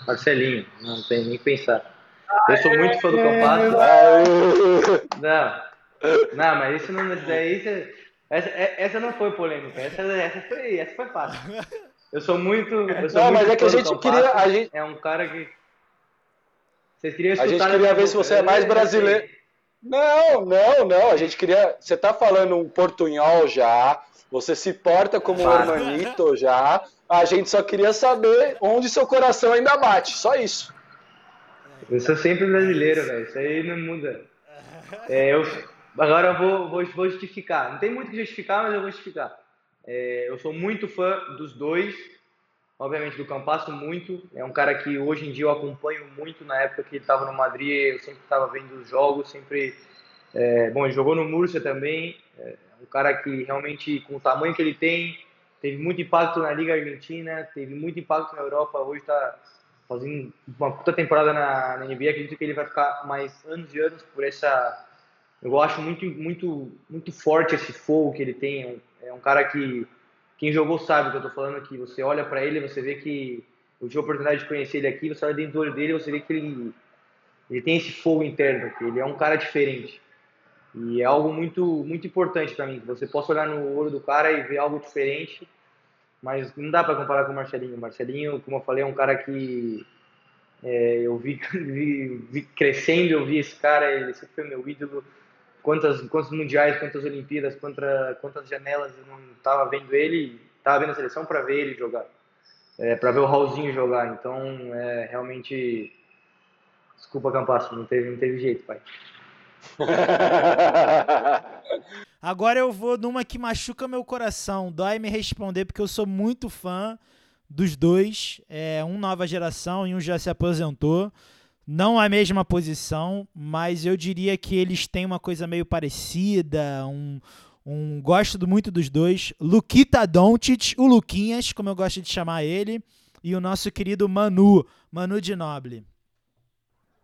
Marcelinho, não tem nem que pensar. Eu sou muito fã do Campazo. Não, não, mas isso não. Daí, essa, essa não foi polêmica. Essa, essa, foi, essa foi fácil. Eu sou muito. Eu sou não, muito mas é que a gente queria. A gente... É um cara que vocês queriam A gente queria ver se você é mais brasileiro. Não, não, não. A gente queria. Você tá falando um portunhol já. Você se porta como um hermanito já. A gente só queria saber onde seu coração ainda bate. Só isso. Eu sou sempre brasileiro, velho. Isso aí não muda. É, eu, agora eu vou, vou, vou justificar. Não tem muito que justificar, mas eu vou justificar. É, eu sou muito fã dos dois obviamente do Campasso muito. É um cara que hoje em dia eu acompanho muito. Na época que ele estava no Madrid, eu sempre estava vendo os jogos, sempre. É, bom, ele jogou no Murcia também. É um cara que realmente, com o tamanho que ele tem, teve muito impacto na Liga Argentina, teve muito impacto na Europa. Hoje está fazendo uma puta temporada na, na NBA. Acredito que ele vai ficar mais anos e anos por essa. Eu acho muito, muito, muito forte esse fogo que ele tem. É um cara que quem jogou sabe o que eu tô falando aqui. Você olha para ele, você vê que eu tive a oportunidade de conhecer ele aqui, você olha dentro do olho dele, você vê que ele, ele tem esse fogo interno aqui, ele é um cara diferente. E é algo muito muito importante para mim, que você possa olhar no olho do cara e ver algo diferente, mas não dá para comparar com o Marcelinho. O Marcelinho, como eu falei, é um cara que é, eu vi, vi, vi, crescendo, eu vi esse cara, ele sempre foi meu ídolo quantas, quantos mundiais, quantas Olimpíadas, quantas, quantas janelas eu não estava vendo ele, estava vendo a seleção para ver ele jogar, é, para ver o Raulzinho jogar. Então, é, realmente, desculpa, Campasso, não teve, não teve jeito, pai. Agora eu vou numa que machuca meu coração. Dói me responder porque eu sou muito fã dos dois. É um nova geração e um já se aposentou. Não a mesma posição, mas eu diria que eles têm uma coisa meio parecida. Um, um gosto muito dos dois. Luquita Doncic, o Luquinhas, como eu gosto de chamar ele, e o nosso querido Manu, Manu de Noble.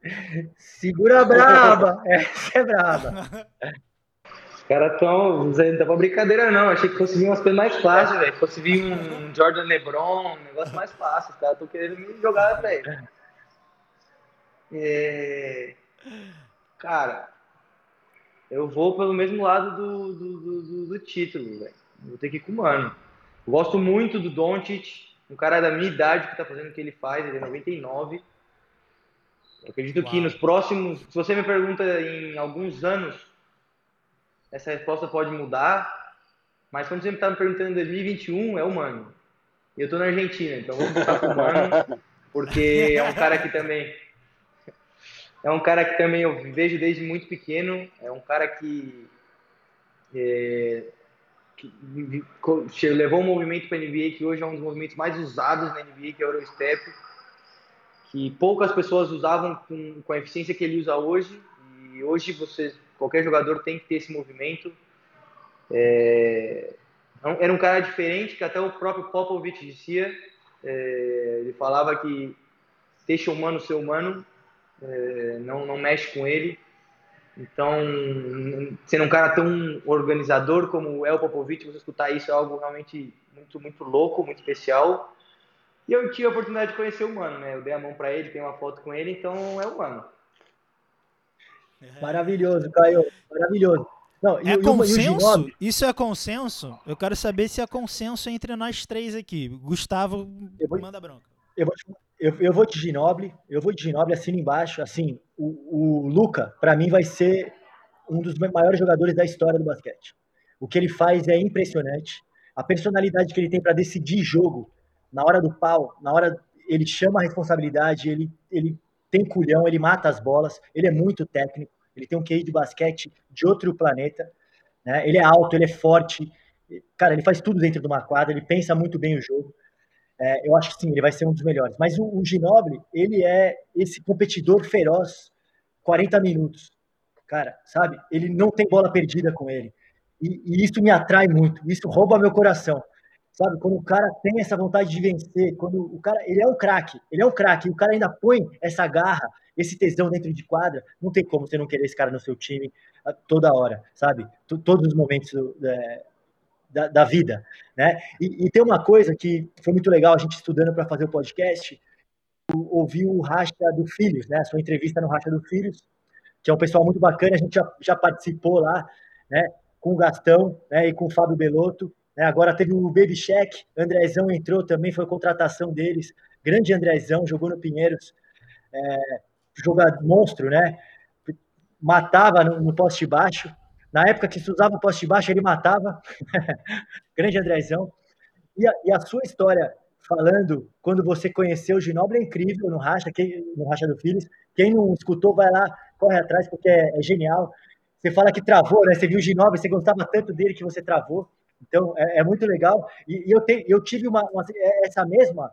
Segura a braba! Essa é braba. Caras estão. Não dá pra brincadeira, não. Achei que fosse vir umas coisas mais fáceis, velho. Fosse vir um Jordan Lebron, um negócio mais fácil. Os caras estão querendo me jogar, velho. É... Cara, eu vou pelo mesmo lado do, do, do, do título, velho. Vou ter que ir com o Mano. Eu gosto muito do Doncic, um cara da minha idade que tá fazendo o que ele faz, ele é 99. Eu acredito Uau. que nos próximos, se você me pergunta em alguns anos, essa resposta pode mudar, mas quando você me tá me perguntando em 2021, é o Mano. E eu tô na Argentina, então vou botar com o Mano, porque é um cara que também é um cara que também eu vejo desde muito pequeno. É um cara que, é, que levou um movimento para a NBA que hoje é um dos movimentos mais usados na NBA, que é o Eurostep. Que poucas pessoas usavam com, com a eficiência que ele usa hoje. E hoje você, qualquer jogador tem que ter esse movimento. É, era um cara diferente que até o próprio Popovich dizia. É, ele falava que deixa o humano ser humano, é, não, não mexe com ele. Então, sendo um cara tão organizador como é o Popovich, você escutar isso é algo realmente muito, muito louco, muito especial. E eu tive a oportunidade de conhecer o Mano, né? Eu dei a mão para ele, tenho uma foto com ele, então é o Mano. Maravilhoso, Caio, maravilhoso. Não, é consenso? Isso é consenso? Eu quero saber se é consenso entre nós três aqui. Gustavo, vou, manda bronca. Eu vou, eu, eu vou de Ginoble, eu vou de Ginoble, assino embaixo. Assim, o, o Luca, para mim, vai ser um dos maiores jogadores da história do basquete. O que ele faz é impressionante. A personalidade que ele tem para decidir jogo, na hora do pau, na hora ele chama a responsabilidade, ele, ele tem culhão, ele mata as bolas, ele é muito técnico, ele tem um QI de basquete de outro planeta, né? Ele é alto, ele é forte, cara, ele faz tudo dentro de uma quadra, ele pensa muito bem o jogo. É, eu acho que sim, ele vai ser um dos melhores. Mas o, o Ginoble, ele é esse competidor feroz, 40 minutos. Cara, sabe? Ele não tem bola perdida com ele. E, e isso me atrai muito, isso rouba meu coração. Sabe? Quando o cara tem essa vontade de vencer, quando o cara, ele é um craque, ele é um craque, e o cara ainda põe essa garra, esse tesão dentro de quadra, não tem como você não querer esse cara no seu time ah, toda hora, sabe? Todos os momentos é, da, da vida, né? E, e, tem uma coisa que foi muito legal a gente estudando para fazer o podcast, ouvi o Racha do Filhos, né? Sua entrevista no Racha do Filhos, que é um pessoal muito bacana, a gente já, já participou lá, né? Com o Gastão né? e com o Fábio Belotto, né? Agora teve o Baby Check, Andrezão entrou também, foi contratação deles, grande Andrezão, jogou no Pinheiros, é, jogador monstro, né? Matava no, no poste baixo, na época que se usava o poste baixo, ele matava. Grande Andrezão. E a, e a, sua história falando quando você conheceu o Ginoble é incrível no Racha, quem, no Racha do Filhos. Quem não escutou, vai lá, corre atrás, porque é, é genial. Você fala que travou, né? Você viu o Ginoble, você gostava tanto dele que você travou. Então, é, é muito legal. E, e eu, te, eu tive uma, uma, essa mesma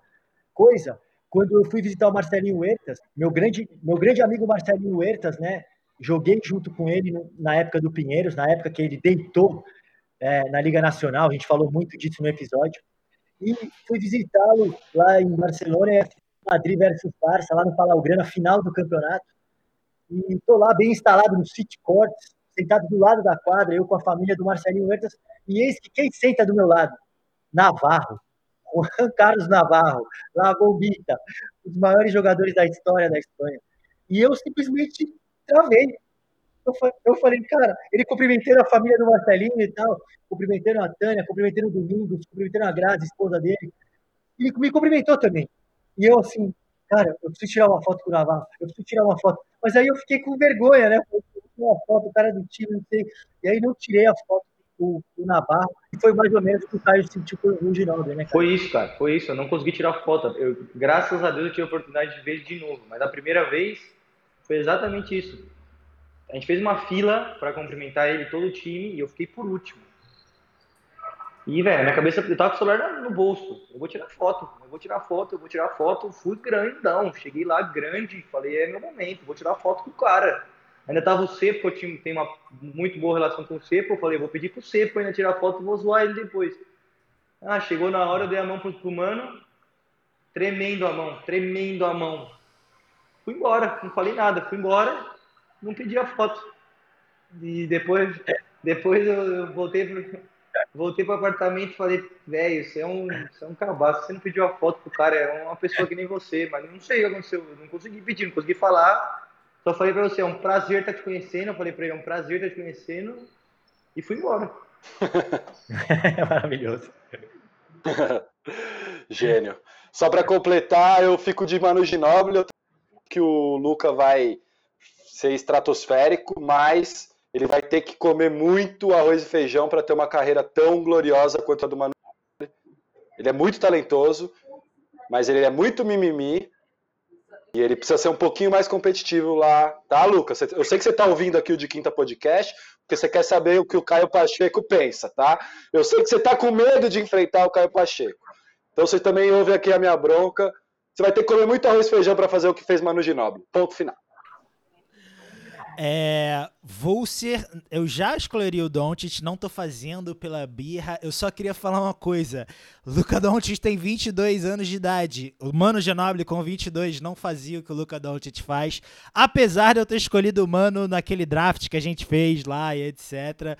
coisa quando eu fui visitar o Marcelinho Huertas, meu grande, meu grande amigo Marcelinho Huertas, né? joguei junto com ele na época do Pinheiros, na época que ele deitou é, na Liga Nacional, a gente falou muito disso no episódio, e fui visitá-lo lá em Barcelona, Madrid versus Barça, lá no Palaugrana, final do campeonato, e estou lá bem instalado no City Courts, sentado do lado da quadra, eu com a família do Marcelinho Huertas, e eis que quem senta do meu lado? Navarro, Juan Carlos Navarro, La Bombita, os maiores jogadores da história da Espanha. E eu simplesmente travei. Eu, eu falei, cara, ele cumprimentando a família do Marcelinho e tal, cumprimentando a Tânia, cumprimentando o Domingos, cumprimentando a Grazi, esposa dele. Ele me cumprimentou também. E eu, assim, cara, eu preciso tirar uma foto com o Navarro, eu preciso tirar uma foto. Mas aí eu fiquei com vergonha, né? Eu uma foto, o cara do time, não sei. E aí não tirei a foto do, do Navarro. E foi mais ou menos o que o Caio sentiu com o Ginaldo, né? Cara? Foi isso, cara, foi isso. Eu não consegui tirar foto. Eu, graças a Deus eu tive a oportunidade de ver de novo. Mas a primeira vez foi exatamente isso. A gente fez uma fila para cumprimentar ele, todo o time, e eu fiquei por último. E, velho, minha cabeça, eu tava com o celular no bolso. Eu vou tirar foto, eu vou tirar foto, eu vou tirar foto. Fui grandão, cheguei lá grande, falei, é meu momento, vou tirar foto com o cara. Ainda tava o Cepo, eu tinha, tenho uma muito boa relação com o Cepo, eu falei, vou pedir pro Cepo ainda tirar foto e vou zoar ele depois. Ah, chegou na hora, eu dei a mão pro, pro mano, tremendo a mão, tremendo a mão. Fui embora, não falei nada, fui embora, não pedi a foto. E depois, depois eu voltei pro, voltei pro apartamento e falei, velho, você é um, você é um cabaço, você não pediu a foto pro cara, é uma pessoa que nem você, mas não sei o que aconteceu, não consegui pedir, não consegui falar. Só falei pra você, é um prazer estar te conhecendo, eu falei pra ele, é um prazer estar te conhecendo, e fui embora. Maravilhoso. Gênio. Só para completar, eu fico de Manu Ginóbili, que o Luca vai ser estratosférico, mas ele vai ter que comer muito arroz e feijão para ter uma carreira tão gloriosa quanto a do Manu. Ele é muito talentoso, mas ele é muito mimimi ele precisa ser um pouquinho mais competitivo lá, tá, Lucas? Eu sei que você está ouvindo aqui o de Quinta Podcast, porque você quer saber o que o Caio Pacheco pensa, tá? Eu sei que você está com medo de enfrentar o Caio Pacheco. Então você também ouve aqui a minha bronca. Você vai ter que comer muito arroz e feijão para fazer o que fez Manu Ginóbili. Ponto final. É, vou ser. Eu já escolheria o Doncic, não tô fazendo pela birra. Eu só queria falar uma coisa. Luca Doncic tem 22 anos de idade. O Mano Genoble com 22 não fazia o que o Luca Doncic faz. Apesar de eu ter escolhido o Mano naquele draft que a gente fez lá e etc.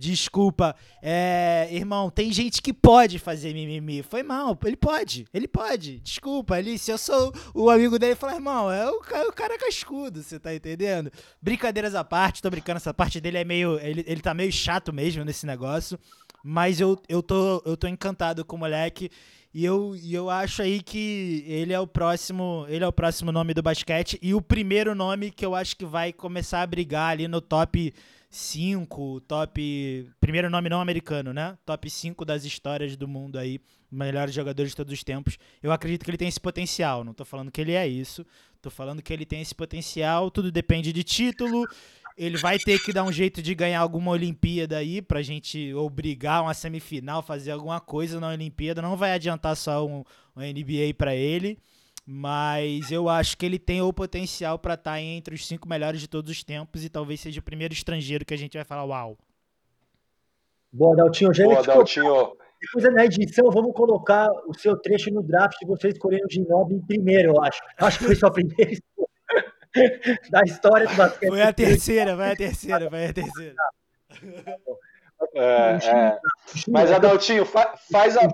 Desculpa. É, irmão, tem gente que pode fazer mimimi. Foi mal, ele pode, ele pode. Desculpa, ali, se eu sou o amigo dele, fala, irmão, é o, o cara cascudo, você tá entendendo? Brincadeiras à parte, tô brincando, essa parte dele é meio. Ele, ele tá meio chato mesmo nesse negócio. Mas eu, eu, tô, eu tô encantado com o moleque. E eu, e eu acho aí que ele é o próximo, ele é o próximo nome do basquete e o primeiro nome que eu acho que vai começar a brigar ali no top 5, top. Primeiro nome não americano, né? Top 5 das histórias do mundo aí, melhores jogadores de todos os tempos. Eu acredito que ele tem esse potencial. Não tô falando que ele é isso. Tô falando que ele tem esse potencial. Tudo depende de título. Ele vai ter que dar um jeito de ganhar alguma Olimpíada aí pra gente obrigar uma semifinal, fazer alguma coisa na Olimpíada. Não vai adiantar só um, um NBA para ele mas eu acho que ele tem o potencial para estar tá entre os cinco melhores de todos os tempos e talvez seja o primeiro estrangeiro que a gente vai falar uau. Boa, Daltinho. Já Boa, Daltinho. Depois na edição vamos colocar o seu trecho no draft de você escolhendo o Ginoble em primeiro, eu acho. Acho que foi sua primeira da história do basquete. Foi a terceira, vai a terceira, vai a terceira. É, é. Mas, Adaltinho, faz a.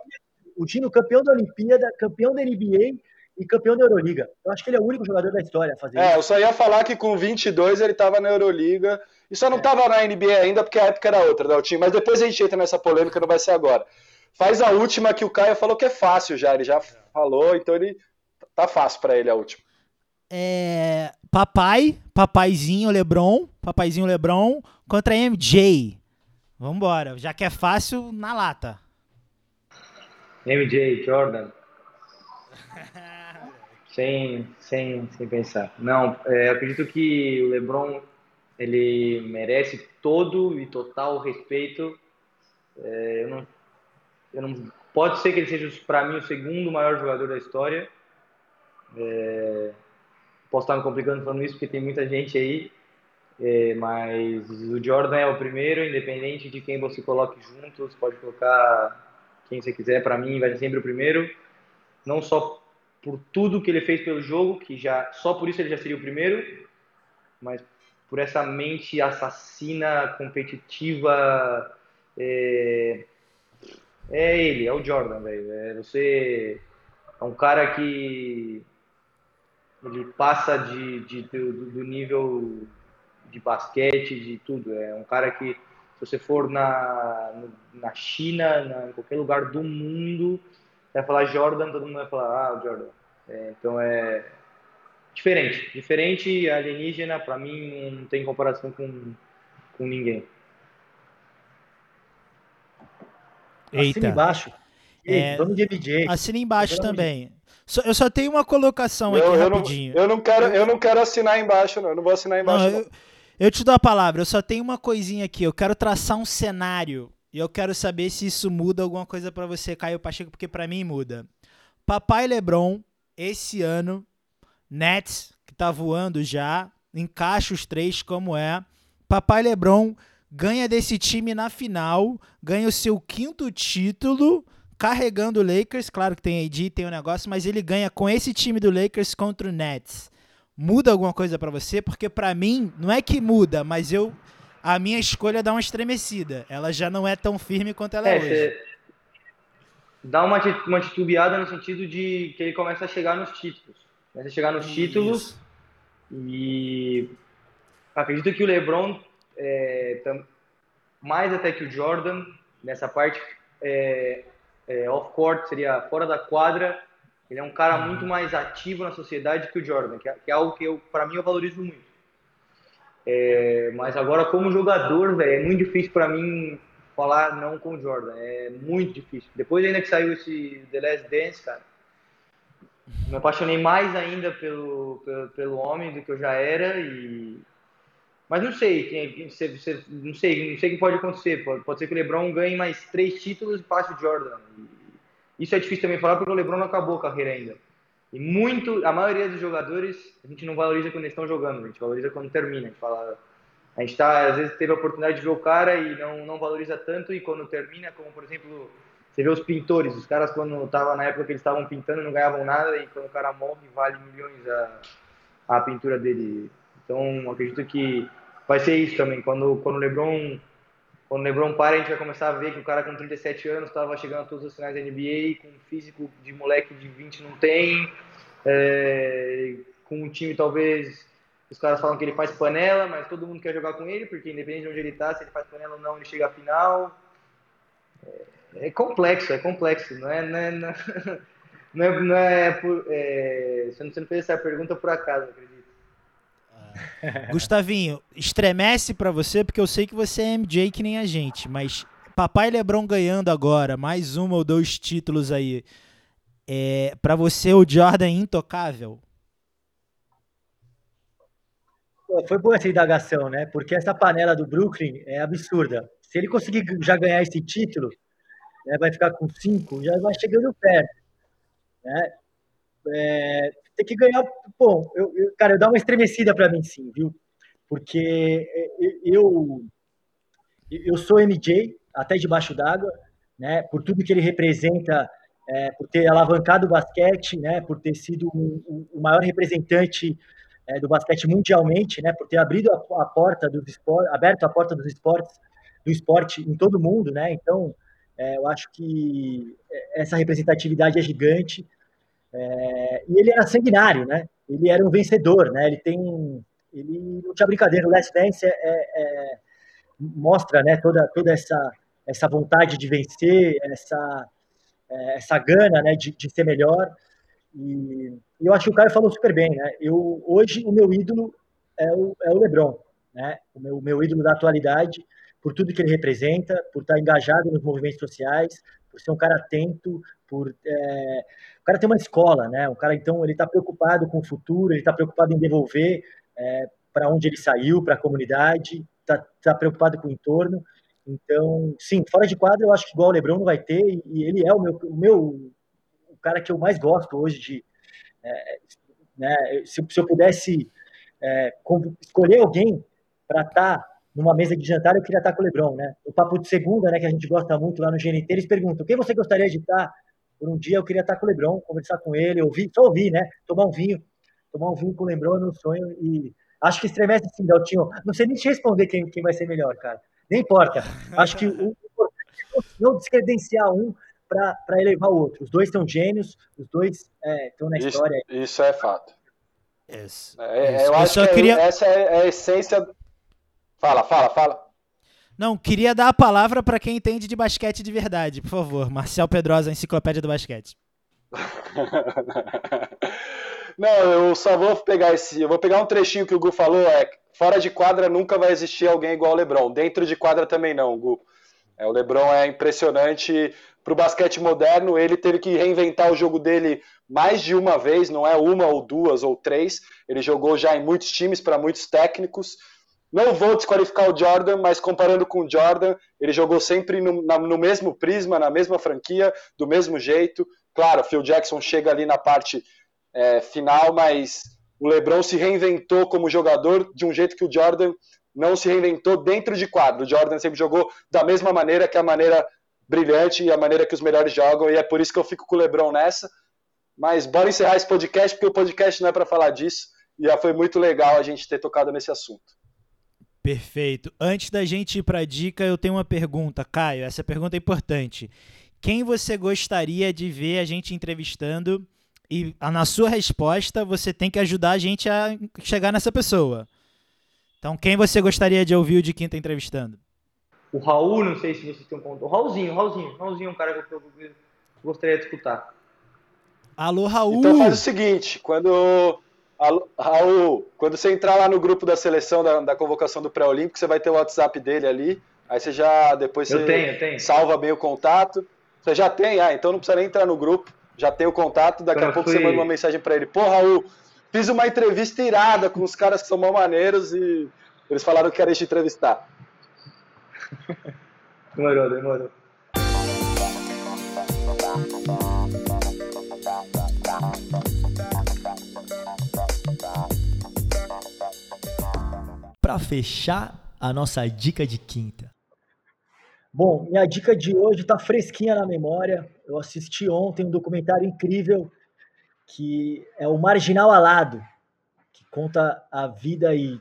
O Tino, campeão da Olimpíada, campeão da NBA, e campeão da Euroliga. Eu acho que ele é o único jogador da história a fazer é, isso. É, eu só ia falar que com 22 ele estava na Euroliga e só não estava é. na NBA ainda porque a época era outra, Daltinho. Mas depois a gente entra nessa polêmica, não vai ser agora. Faz a última que o Caio falou que é fácil já, ele já falou, então ele tá fácil para ele a última. É, papai, papaizinho LeBron, papaizinho LeBron contra MJ. Vambora, já que é fácil, na lata. MJ, Jordan. sem, sem, sem pensar. Não, é, acredito que o LeBron ele merece todo e total respeito. É, eu não, eu não, pode ser que ele seja para mim o segundo maior jogador da história. É, posso estar me complicando falando isso porque tem muita gente aí, é, mas o Jordan é o primeiro, independente de quem você coloque juntos, pode colocar quem você quiser. Para mim vai ser sempre o primeiro, não só por tudo que ele fez pelo jogo, que já só por isso ele já seria o primeiro, mas por essa mente assassina, competitiva, é, é ele, é o Jordan, velho. É, você é um cara que ele passa de, de do, do, nível de basquete, de tudo. É um cara que, se você for na, na China, na, em qualquer lugar do mundo, vai falar Jordan, todo mundo vai falar, ah, Jordan. É, então é diferente. Diferente, alienígena, para mim, não tem comparação com, com ninguém. Eita. Assina embaixo. É, vamos de MJ. Assina embaixo também. eu só tenho uma colocação aqui eu rapidinho. Não, eu, não quero, eu não quero assinar embaixo, não. Eu não vou assinar embaixo, não. Eu, eu te dou a palavra. Eu só tenho uma coisinha aqui. Eu quero traçar um cenário e eu quero saber se isso muda alguma coisa para você, Caio Pacheco, porque para mim muda. Papai LeBron, esse ano, Nets, que tá voando já, encaixa os três como é. Papai LeBron ganha desse time na final, ganha o seu quinto título, carregando o Lakers. Claro que tem AD, tem o um negócio, mas ele ganha com esse time do Lakers contra o Nets. Muda alguma coisa para você? Porque para mim, não é que muda, mas eu a minha escolha dá uma estremecida. Ela já não é tão firme quanto ela é, é hoje. Dá uma, uma titubeada no sentido de que ele começa a chegar nos títulos. Começa a chegar nos Isso. títulos e acredito que o LeBron, é, mais até que o Jordan, nessa parte é, é, off-court, seria fora da quadra, ele é um cara muito mais ativo na sociedade que o Jordan, que é, que é algo que, para mim, eu valorizo muito. É, mas agora, como jogador, é muito difícil para mim falar não com o Jordan. É muito difícil. Depois ainda que saiu esse The Last Dance, cara, me apaixonei mais ainda pelo, pelo, pelo homem do que eu já era e mas não sei, você, não sei, não sei o que pode acontecer. Pode, ser que o LeBron ganhe mais três títulos e passe o Jordan. Isso é difícil também falar porque o LeBron não acabou a carreira ainda. E muito, a maioria dos jogadores, a gente não valoriza quando eles estão jogando, a gente valoriza quando termina. A gente fala, a gente tá, às vezes teve a oportunidade de ver o cara e não, não valoriza tanto, e quando termina, como por exemplo, você vê os pintores, os caras quando tava na época que eles estavam pintando não ganhavam nada, e quando o cara morre vale milhões a, a pintura dele. Então acredito que vai ser isso também. Quando, quando o LeBron quando o LeBron para, a gente vai começar a ver que o cara com 37 anos estava chegando a todos os finais da NBA, com um físico de moleque de 20 não tem, é, com um time talvez os caras falam que ele faz panela, mas todo mundo quer jogar com ele, porque independente de onde ele está, se ele faz panela ou não, ele chega à final. É, é complexo, é complexo, não é, não é, não é, não é, não é é, você não fez essa pergunta por acaso, acredito. Gustavinho, estremece para você, porque eu sei que você é MJ que nem a gente, mas Papai Lebron ganhando agora, mais um ou dois títulos aí. É, para você, o Jordan é intocável? Foi boa essa indagação, né? Porque essa panela do Brooklyn é absurda. Se ele conseguir já ganhar esse título, né, vai ficar com cinco, já vai chegando perto. Né? É, tem que ganhar. Bom, eu, eu, cara, dá uma estremecida para mim, sim, viu? Porque eu, eu sou MJ, até debaixo d'água, né? Por tudo que ele representa, é, por ter alavancado o basquete, né? Por ter sido o, o maior representante é, do basquete mundialmente, né? Por ter abrido a, a porta dos esportes, aberto a porta dos esportes, do esporte em todo o mundo, né? Então, é, eu acho que essa representatividade é gigante. É, e ele era sanguinário, né? Ele era um vencedor, né? Ele tem, ele não tinha brincadeira. O Last Dance é, é, é, mostra, né? Toda toda essa essa vontade de vencer, essa é, essa gana, né? De, de ser melhor. E, e, eu acho que o Caio falou super bem, né? Eu hoje o meu ídolo é o, é o LeBron, né? O meu, meu ídolo da atualidade por tudo que ele representa, por estar engajado nos movimentos sociais, por ser um cara atento, por é, o cara tem uma escola, né? O cara então ele está preocupado com o futuro, ele está preocupado em devolver é, para onde ele saiu, para a comunidade, está tá preocupado com o entorno. Então, sim, fora de quadro eu acho que igual o LeBron não vai ter e ele é o meu, o meu o cara que eu mais gosto hoje de, é, né? Se, se, eu pudesse escolher alguém para estar tá numa mesa de jantar, eu queria estar com o Lebron, né? O papo de segunda, né, que a gente gosta muito lá no GNT, eles perguntam: quem você gostaria de estar por um dia? Eu queria estar com o Lebron, conversar com ele, ouvir, só ouvir, né? Tomar um vinho, tomar um vinho com o Lebron é meu sonho e acho que estremece sim, Daltinho. Não sei nem te responder quem, quem vai ser melhor, cara. Nem importa. Acho que o importante é não descredenciar um para elevar o outro. Os dois são gênios, os dois estão é, na isso, história. Isso é fato. Isso, é, isso. Eu, eu acho que queria... essa é a essência Fala, fala, fala. Não, queria dar a palavra para quem entende de basquete de verdade, por favor. Marcel Pedrosa, Enciclopédia do Basquete. Não, eu só vou pegar esse. Eu vou pegar um trechinho que o Gu falou: é fora de quadra nunca vai existir alguém igual o Lebron. Dentro de quadra também não, Gu. É, o Lebron é impressionante. Para o basquete moderno, ele teve que reinventar o jogo dele mais de uma vez, não é uma ou duas ou três. Ele jogou já em muitos times, para muitos técnicos. Não vou desqualificar o Jordan, mas comparando com o Jordan, ele jogou sempre no, na, no mesmo prisma, na mesma franquia, do mesmo jeito. Claro, Phil Jackson chega ali na parte é, final, mas o LeBron se reinventou como jogador de um jeito que o Jordan não se reinventou dentro de quadro. O Jordan sempre jogou da mesma maneira, que é a maneira brilhante e a maneira que os melhores jogam, e é por isso que eu fico com o LeBron nessa. Mas bora encerrar esse podcast, porque o podcast não é para falar disso, e já foi muito legal a gente ter tocado nesse assunto. Perfeito. Antes da gente ir para a dica, eu tenho uma pergunta, Caio. Essa pergunta é importante. Quem você gostaria de ver a gente entrevistando? E na sua resposta, você tem que ajudar a gente a chegar nessa pessoa. Então, quem você gostaria de ouvir o de quinta entrevistando? O Raul, não sei se você tem um ponto. O Raulzinho, Raulzinho. Raulzinho é um cara que eu gostaria de escutar. Alô, Raul! Então faz o seguinte, quando Raul, quando você entrar lá no grupo da seleção da, da convocação do pré-olímpico, você vai ter o WhatsApp dele ali. Aí você já depois eu você tenho, eu tenho. salva bem o contato. Você já tem, ah, então não precisa nem entrar no grupo. Já tem o contato, daqui a pouco fui... você manda uma mensagem para ele. Pô, Raul, fiz uma entrevista irada com os caras que são mal maneiros e eles falaram que querem te entrevistar. demorou, demorou. Para fechar a nossa dica de quinta? Bom, minha dica de hoje está fresquinha na memória. Eu assisti ontem um documentário incrível que é o Marginal Alado, que conta a vida e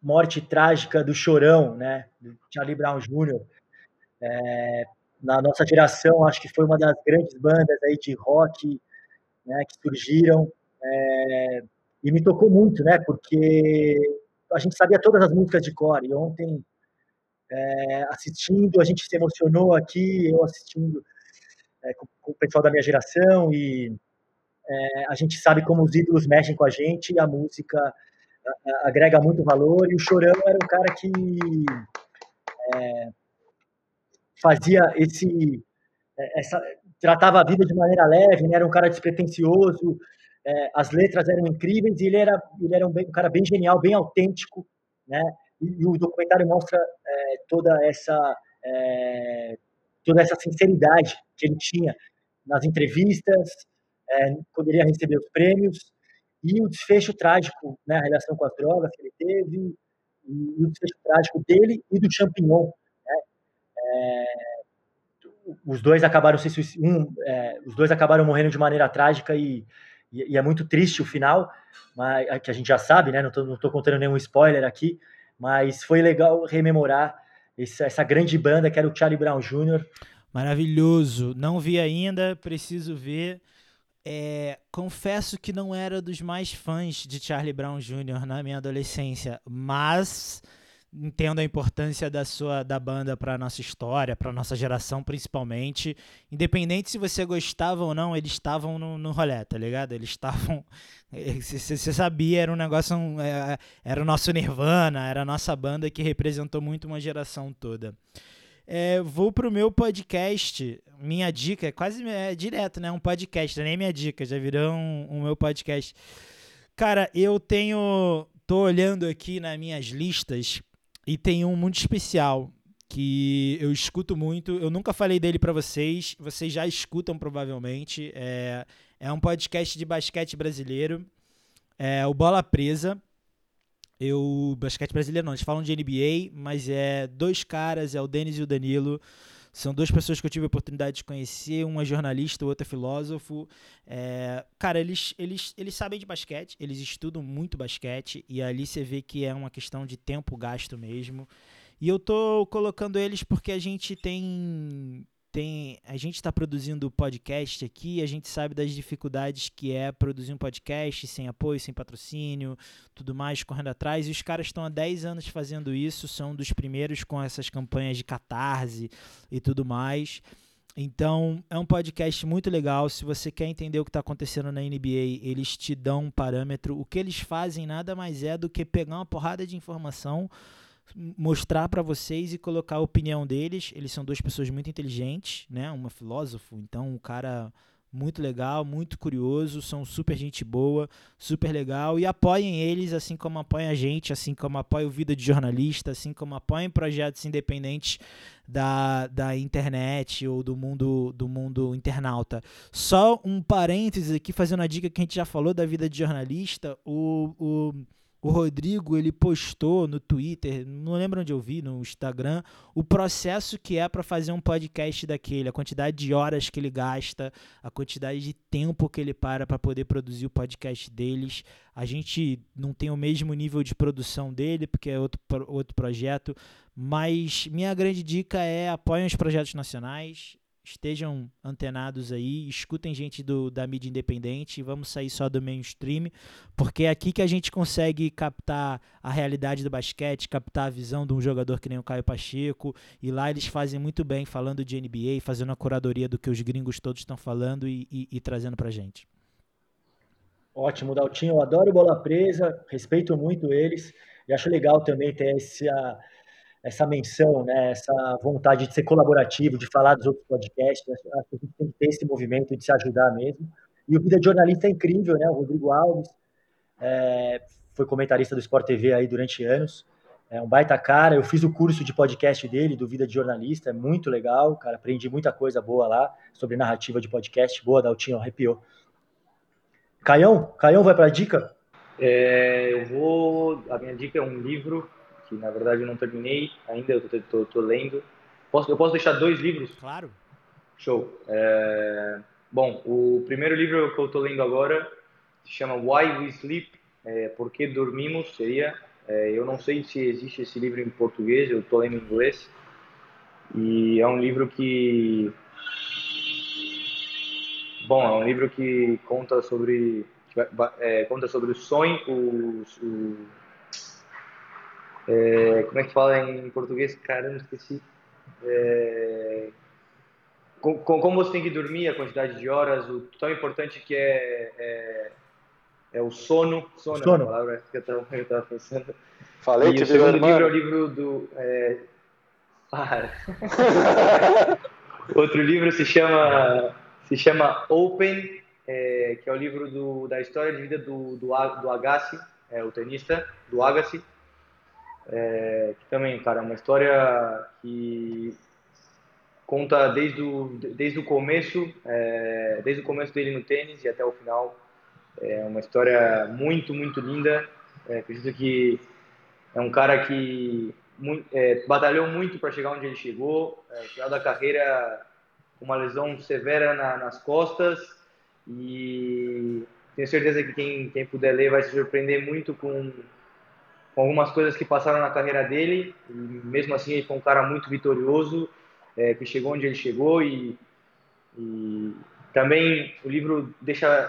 morte trágica do Chorão, né, do Charlie Brown Jr. É, na nossa geração, acho que foi uma das grandes bandas aí de rock né, que surgiram. É, e me tocou muito, né, porque a gente sabia todas as músicas de cor. E ontem, é, assistindo, a gente se emocionou aqui, eu assistindo é, com, com, o pessoal da minha geração. E é, a gente sabe como os ídolos mexem com a gente e a música agrega muito valor. E o Chorão era um cara que é, fazia esse. É, essa, tratava a vida de maneira leve, né? era um cara despretensioso, é, as letras eram incríveis e ele era, ele era um, bem, um cara bem genial, bem autêntico, né? E, e o documentário mostra é, toda essa é, toda essa sinceridade que ele tinha nas entrevistas, é, poderia receber os prêmios e o desfecho trágico, né, a relação com as drogas que ele teve, e o desfecho trágico dele e do Champignon. Né? É, os dois acabaram se um, é, os dois acabaram morrendo de maneira trágica e, e, e, é muito triste o final, mas que a gente já sabe, né? Não estou não tô contando nenhum spoiler aqui, mas foi legal rememorar essa, essa grande banda que era o Charlie Brown Jr. Maravilhoso, não vi ainda, preciso ver. É, confesso que não era dos mais fãs de Charlie Brown Jr. na minha adolescência, mas entendo a importância da sua da banda para nossa história, para nossa geração principalmente. Independente se você gostava ou não, eles estavam no, no rolê, tá ligado? Eles estavam. Você sabia, era um negócio. É, era o nosso Nirvana, era a nossa banda que representou muito uma geração toda. É, vou pro meu podcast. Minha dica é quase é, direto, né? Um podcast, nem minha dica, já virou um, um meu podcast. Cara, eu tenho. Tô olhando aqui nas minhas listas e tem um muito especial que eu escuto muito. Eu nunca falei dele para vocês, vocês já escutam provavelmente. É, é um podcast de basquete brasileiro. É o Bola Presa. Eu, basquete brasileiro não, eles falam de NBA, mas é dois caras, é o Denis e o Danilo. São duas pessoas que eu tive a oportunidade de conhecer, um é jornalista, o outro é filósofo. É, cara, eles, eles, eles sabem de basquete, eles estudam muito basquete, e ali você vê que é uma questão de tempo gasto mesmo. E eu tô colocando eles porque a gente tem tem a gente está produzindo podcast aqui, a gente sabe das dificuldades que é produzir um podcast sem apoio, sem patrocínio, tudo mais, correndo atrás. E os caras estão há 10 anos fazendo isso, são dos primeiros com essas campanhas de catarse e tudo mais. Então, é um podcast muito legal. Se você quer entender o que está acontecendo na NBA, eles te dão um parâmetro. O que eles fazem nada mais é do que pegar uma porrada de informação mostrar para vocês e colocar a opinião deles. Eles são duas pessoas muito inteligentes, né? Uma filósofo, então um cara muito legal, muito curioso, são super gente boa, super legal e apoiem eles assim como apoiem a gente, assim como apoiem o Vida de Jornalista, assim como apoiem projetos independentes da, da internet ou do mundo do mundo internauta. Só um parênteses aqui fazendo a dica que a gente já falou da Vida de Jornalista, o, o o Rodrigo ele postou no Twitter, não lembro onde eu vi, no Instagram, o processo que é para fazer um podcast daquele, a quantidade de horas que ele gasta, a quantidade de tempo que ele para para poder produzir o podcast deles. A gente não tem o mesmo nível de produção dele, porque é outro, outro projeto, mas minha grande dica é apoiem os projetos nacionais, estejam antenados aí, escutem gente do, da mídia independente, vamos sair só do mainstream, porque é aqui que a gente consegue captar a realidade do basquete, captar a visão de um jogador que nem o Caio Pacheco, e lá eles fazem muito bem falando de NBA, fazendo a curadoria do que os gringos todos estão falando e, e, e trazendo pra gente. Ótimo, Daltinho, eu adoro bola presa, respeito muito eles, e acho legal também ter essa essa menção, né, essa vontade de ser colaborativo, de falar dos outros podcasts. Acho que a gente tem que ter esse movimento de se ajudar mesmo. E o Vida de Jornalista é incrível, né? O Rodrigo Alves é, foi comentarista do Sport TV aí durante anos. É um baita cara. Eu fiz o curso de podcast dele, do Vida de Jornalista. É muito legal, cara. Aprendi muita coisa boa lá sobre narrativa de podcast. Boa, Daltinho, arrepiou. Caião? Caião vai para a dica? É, eu vou. A minha dica é um livro que na verdade eu não terminei ainda, eu estou lendo. Posso, eu posso deixar dois livros? Claro. Show. É, bom, o primeiro livro que eu estou lendo agora se chama Why We Sleep, é, Por que Dormimos, seria. É, eu não sei se existe esse livro em português, eu estou lendo em inglês. E é um livro que Bom, é um livro que conta sobre é, conta sobre o sonho, o, o é, como é que fala em português? Caramba, esqueci. É, com, com, como você tem que dormir, a quantidade de horas, o tão importante que é, é, é o sono. Sono, sono. É a palavra que eu estava pensando. Falei e que o segundo livro é o livro do. É... Para. Outro livro se chama se chama Open, é, que é o livro do, da história de vida do, do, do Agassi, é, o tenista, do Agassi. É, que também, cara, é uma história que conta desde o, desde o começo, é, desde o começo dele no tênis e até o final. É uma história muito, muito linda. É, acredito que é um cara que muito, é, batalhou muito para chegar onde ele chegou. É, final da carreira uma lesão severa na, nas costas e tenho certeza que quem, quem puder ler vai se surpreender muito com, com algumas coisas que passaram na carreira dele. E mesmo assim, ele foi um cara muito vitorioso, é, que chegou onde ele chegou e, e também o livro deixa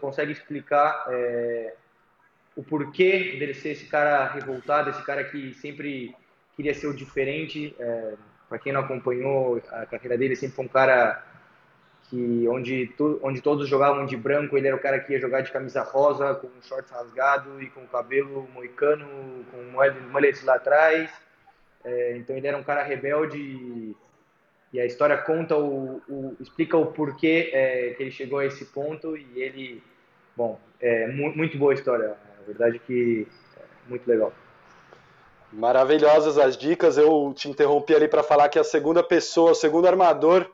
consegue explicar é, o porquê dele ser esse cara revoltado, esse cara que sempre queria ser o diferente. É, para quem não acompanhou a carreira dele, sempre foi um cara que onde, tu, onde todos jogavam de branco, ele era o cara que ia jogar de camisa rosa, com shorts rasgado e com o cabelo moicano, com moletes lá atrás. É, então ele era um cara rebelde e, e a história conta o, o explica o porquê é, que ele chegou a esse ponto e ele, bom, é muito boa história. A verdade é que é muito legal. Maravilhosas as dicas. Eu te interrompi ali para falar que a segunda pessoa, o segundo armador,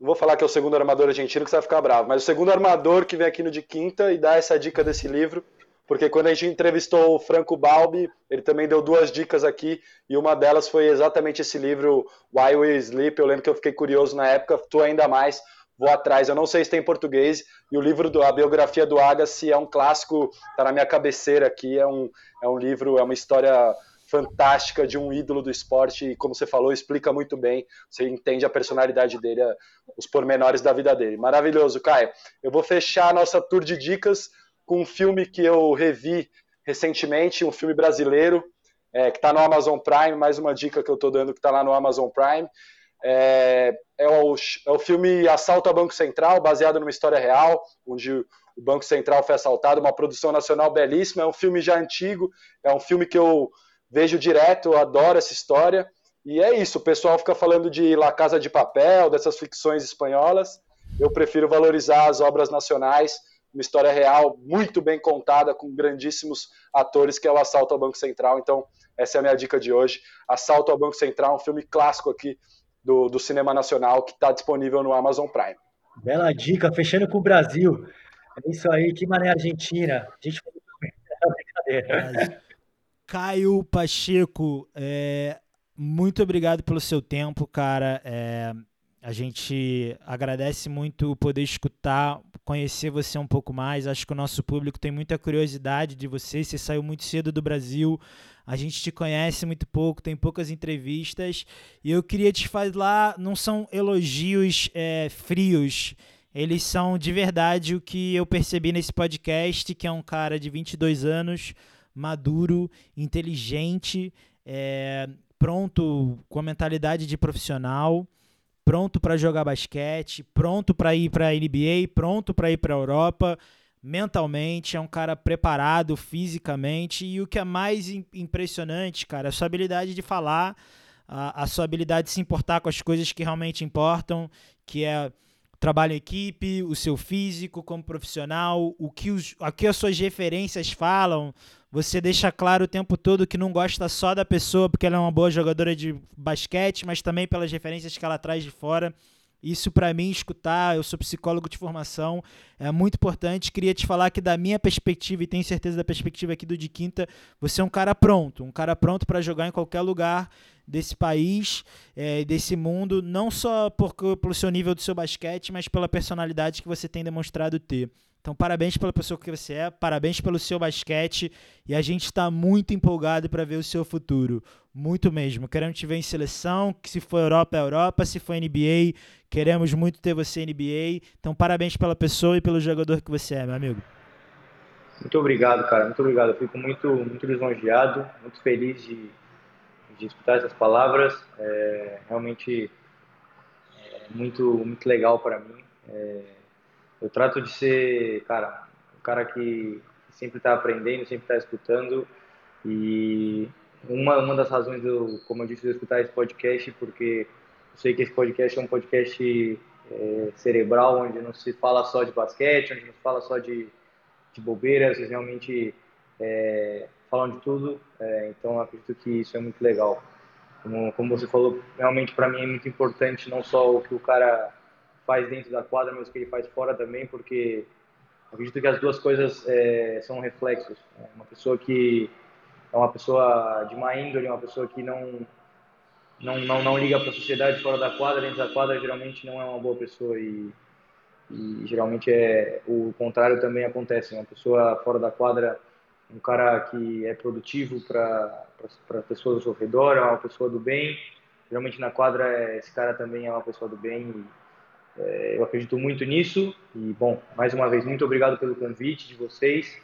não vou falar que é o segundo armador argentino que você vai ficar bravo, mas o segundo armador que vem aqui no de quinta e dá essa dica desse livro, porque quando a gente entrevistou o Franco Balbi, ele também deu duas dicas aqui e uma delas foi exatamente esse livro Why We Sleep. Eu lembro que eu fiquei curioso na época, tu ainda mais vou atrás. Eu não sei se tem em português. E o livro, do, a biografia do Agassi é um clássico, tá na minha cabeceira aqui. É um, é um livro, é uma história fantástica de um ídolo do esporte e, como você falou, explica muito bem. Você entende a personalidade dele, os pormenores da vida dele. Maravilhoso, Caio. Eu vou fechar a nossa tour de dicas com um filme que eu revi recentemente, um filme brasileiro, é, que está no Amazon Prime. Mais uma dica que eu estou dando que está lá no Amazon Prime. É, é, o, é o filme Assalto ao Banco Central, baseado numa história real, onde o Banco Central foi assaltado, uma produção nacional belíssima. É um filme já antigo, é um filme que eu vejo direto, adoro essa história. E é isso, o pessoal fica falando de La Casa de Papel, dessas ficções espanholas. Eu prefiro valorizar as obras nacionais, uma história real muito bem contada, com grandíssimos atores, que é o Assalto ao Banco Central. Então, essa é a minha dica de hoje. Assalto ao Banco Central, um filme clássico aqui do, do cinema nacional, que está disponível no Amazon Prime. Bela dica, fechando com o Brasil. É isso aí, que mané Argentina. A gente brincadeira. Caio Pacheco, é, muito obrigado pelo seu tempo, cara. É, a gente agradece muito poder escutar, conhecer você um pouco mais. Acho que o nosso público tem muita curiosidade de você. Você saiu muito cedo do Brasil. A gente te conhece muito pouco, tem poucas entrevistas. E eu queria te falar, não são elogios é, frios. Eles são de verdade o que eu percebi nesse podcast, que é um cara de 22 anos, maduro, inteligente, é, pronto com a mentalidade de profissional, pronto para jogar basquete, pronto para ir para a NBA, pronto para ir para a Europa, mentalmente, é um cara preparado fisicamente e o que é mais impressionante, cara, é a sua habilidade de falar, a, a sua habilidade de se importar com as coisas que realmente importam, que é trabalho em equipe, o seu físico como profissional, o que, os, o que as suas referências falam, você deixa claro o tempo todo que não gosta só da pessoa porque ela é uma boa jogadora de basquete, mas também pelas referências que ela traz de fora. Isso para mim escutar, eu sou psicólogo de formação, é muito importante. Queria te falar que da minha perspectiva e tenho certeza da perspectiva aqui do de Quinta, você é um cara pronto, um cara pronto para jogar em qualquer lugar desse país, é, desse mundo, não só por, pelo seu nível do seu basquete, mas pela personalidade que você tem demonstrado ter. Então, parabéns pela pessoa que você é, parabéns pelo seu basquete e a gente está muito empolgado para ver o seu futuro. Muito mesmo. Queremos te ver em seleção, que se for Europa, é Europa, se for NBA, queremos muito ter você NBA. Então, parabéns pela pessoa e pelo jogador que você é, meu amigo. Muito obrigado, cara. Muito obrigado. Eu fico muito, muito lisonjeado, muito feliz de, de escutar essas palavras. É realmente é muito, muito legal para mim. É, eu trato de ser, cara, um cara que sempre está aprendendo, sempre está escutando e uma, uma das razões, do, como eu disse, de escutar esse podcast, porque eu sei que esse podcast é um podcast é, cerebral, onde não se fala só de basquete, onde não se fala só de, de bobeiras, vocês realmente é, falam de tudo, é, então acredito que isso é muito legal. Como, como você falou, realmente para mim é muito importante não só o que o cara faz dentro da quadra, mas o que ele faz fora também, porque acredito que as duas coisas é, são reflexos. Né? Uma pessoa que é uma pessoa de má índole, uma pessoa que não não não, não liga para a sociedade fora da quadra, dentro da quadra geralmente não é uma boa pessoa e, e geralmente é o contrário também acontece. Uma pessoa fora da quadra, um cara que é produtivo para pessoas ao seu redor, é uma pessoa do bem. Geralmente na quadra esse cara também é uma pessoa do bem. É, eu acredito muito nisso e, bom, mais uma vez, muito obrigado pelo convite de vocês.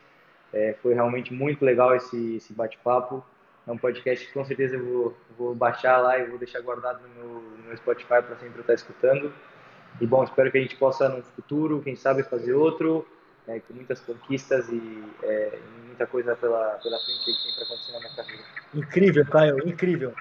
É, foi realmente muito legal esse, esse bate-papo. É um podcast que com certeza eu vou, vou baixar lá e vou deixar guardado no, no meu Spotify para sempre estar escutando. E, bom, espero que a gente possa no futuro, quem sabe, fazer outro, é, com muitas conquistas e é, muita coisa pela, pela frente que tem para acontecer na minha carreira. Incrível, Caio, incrível.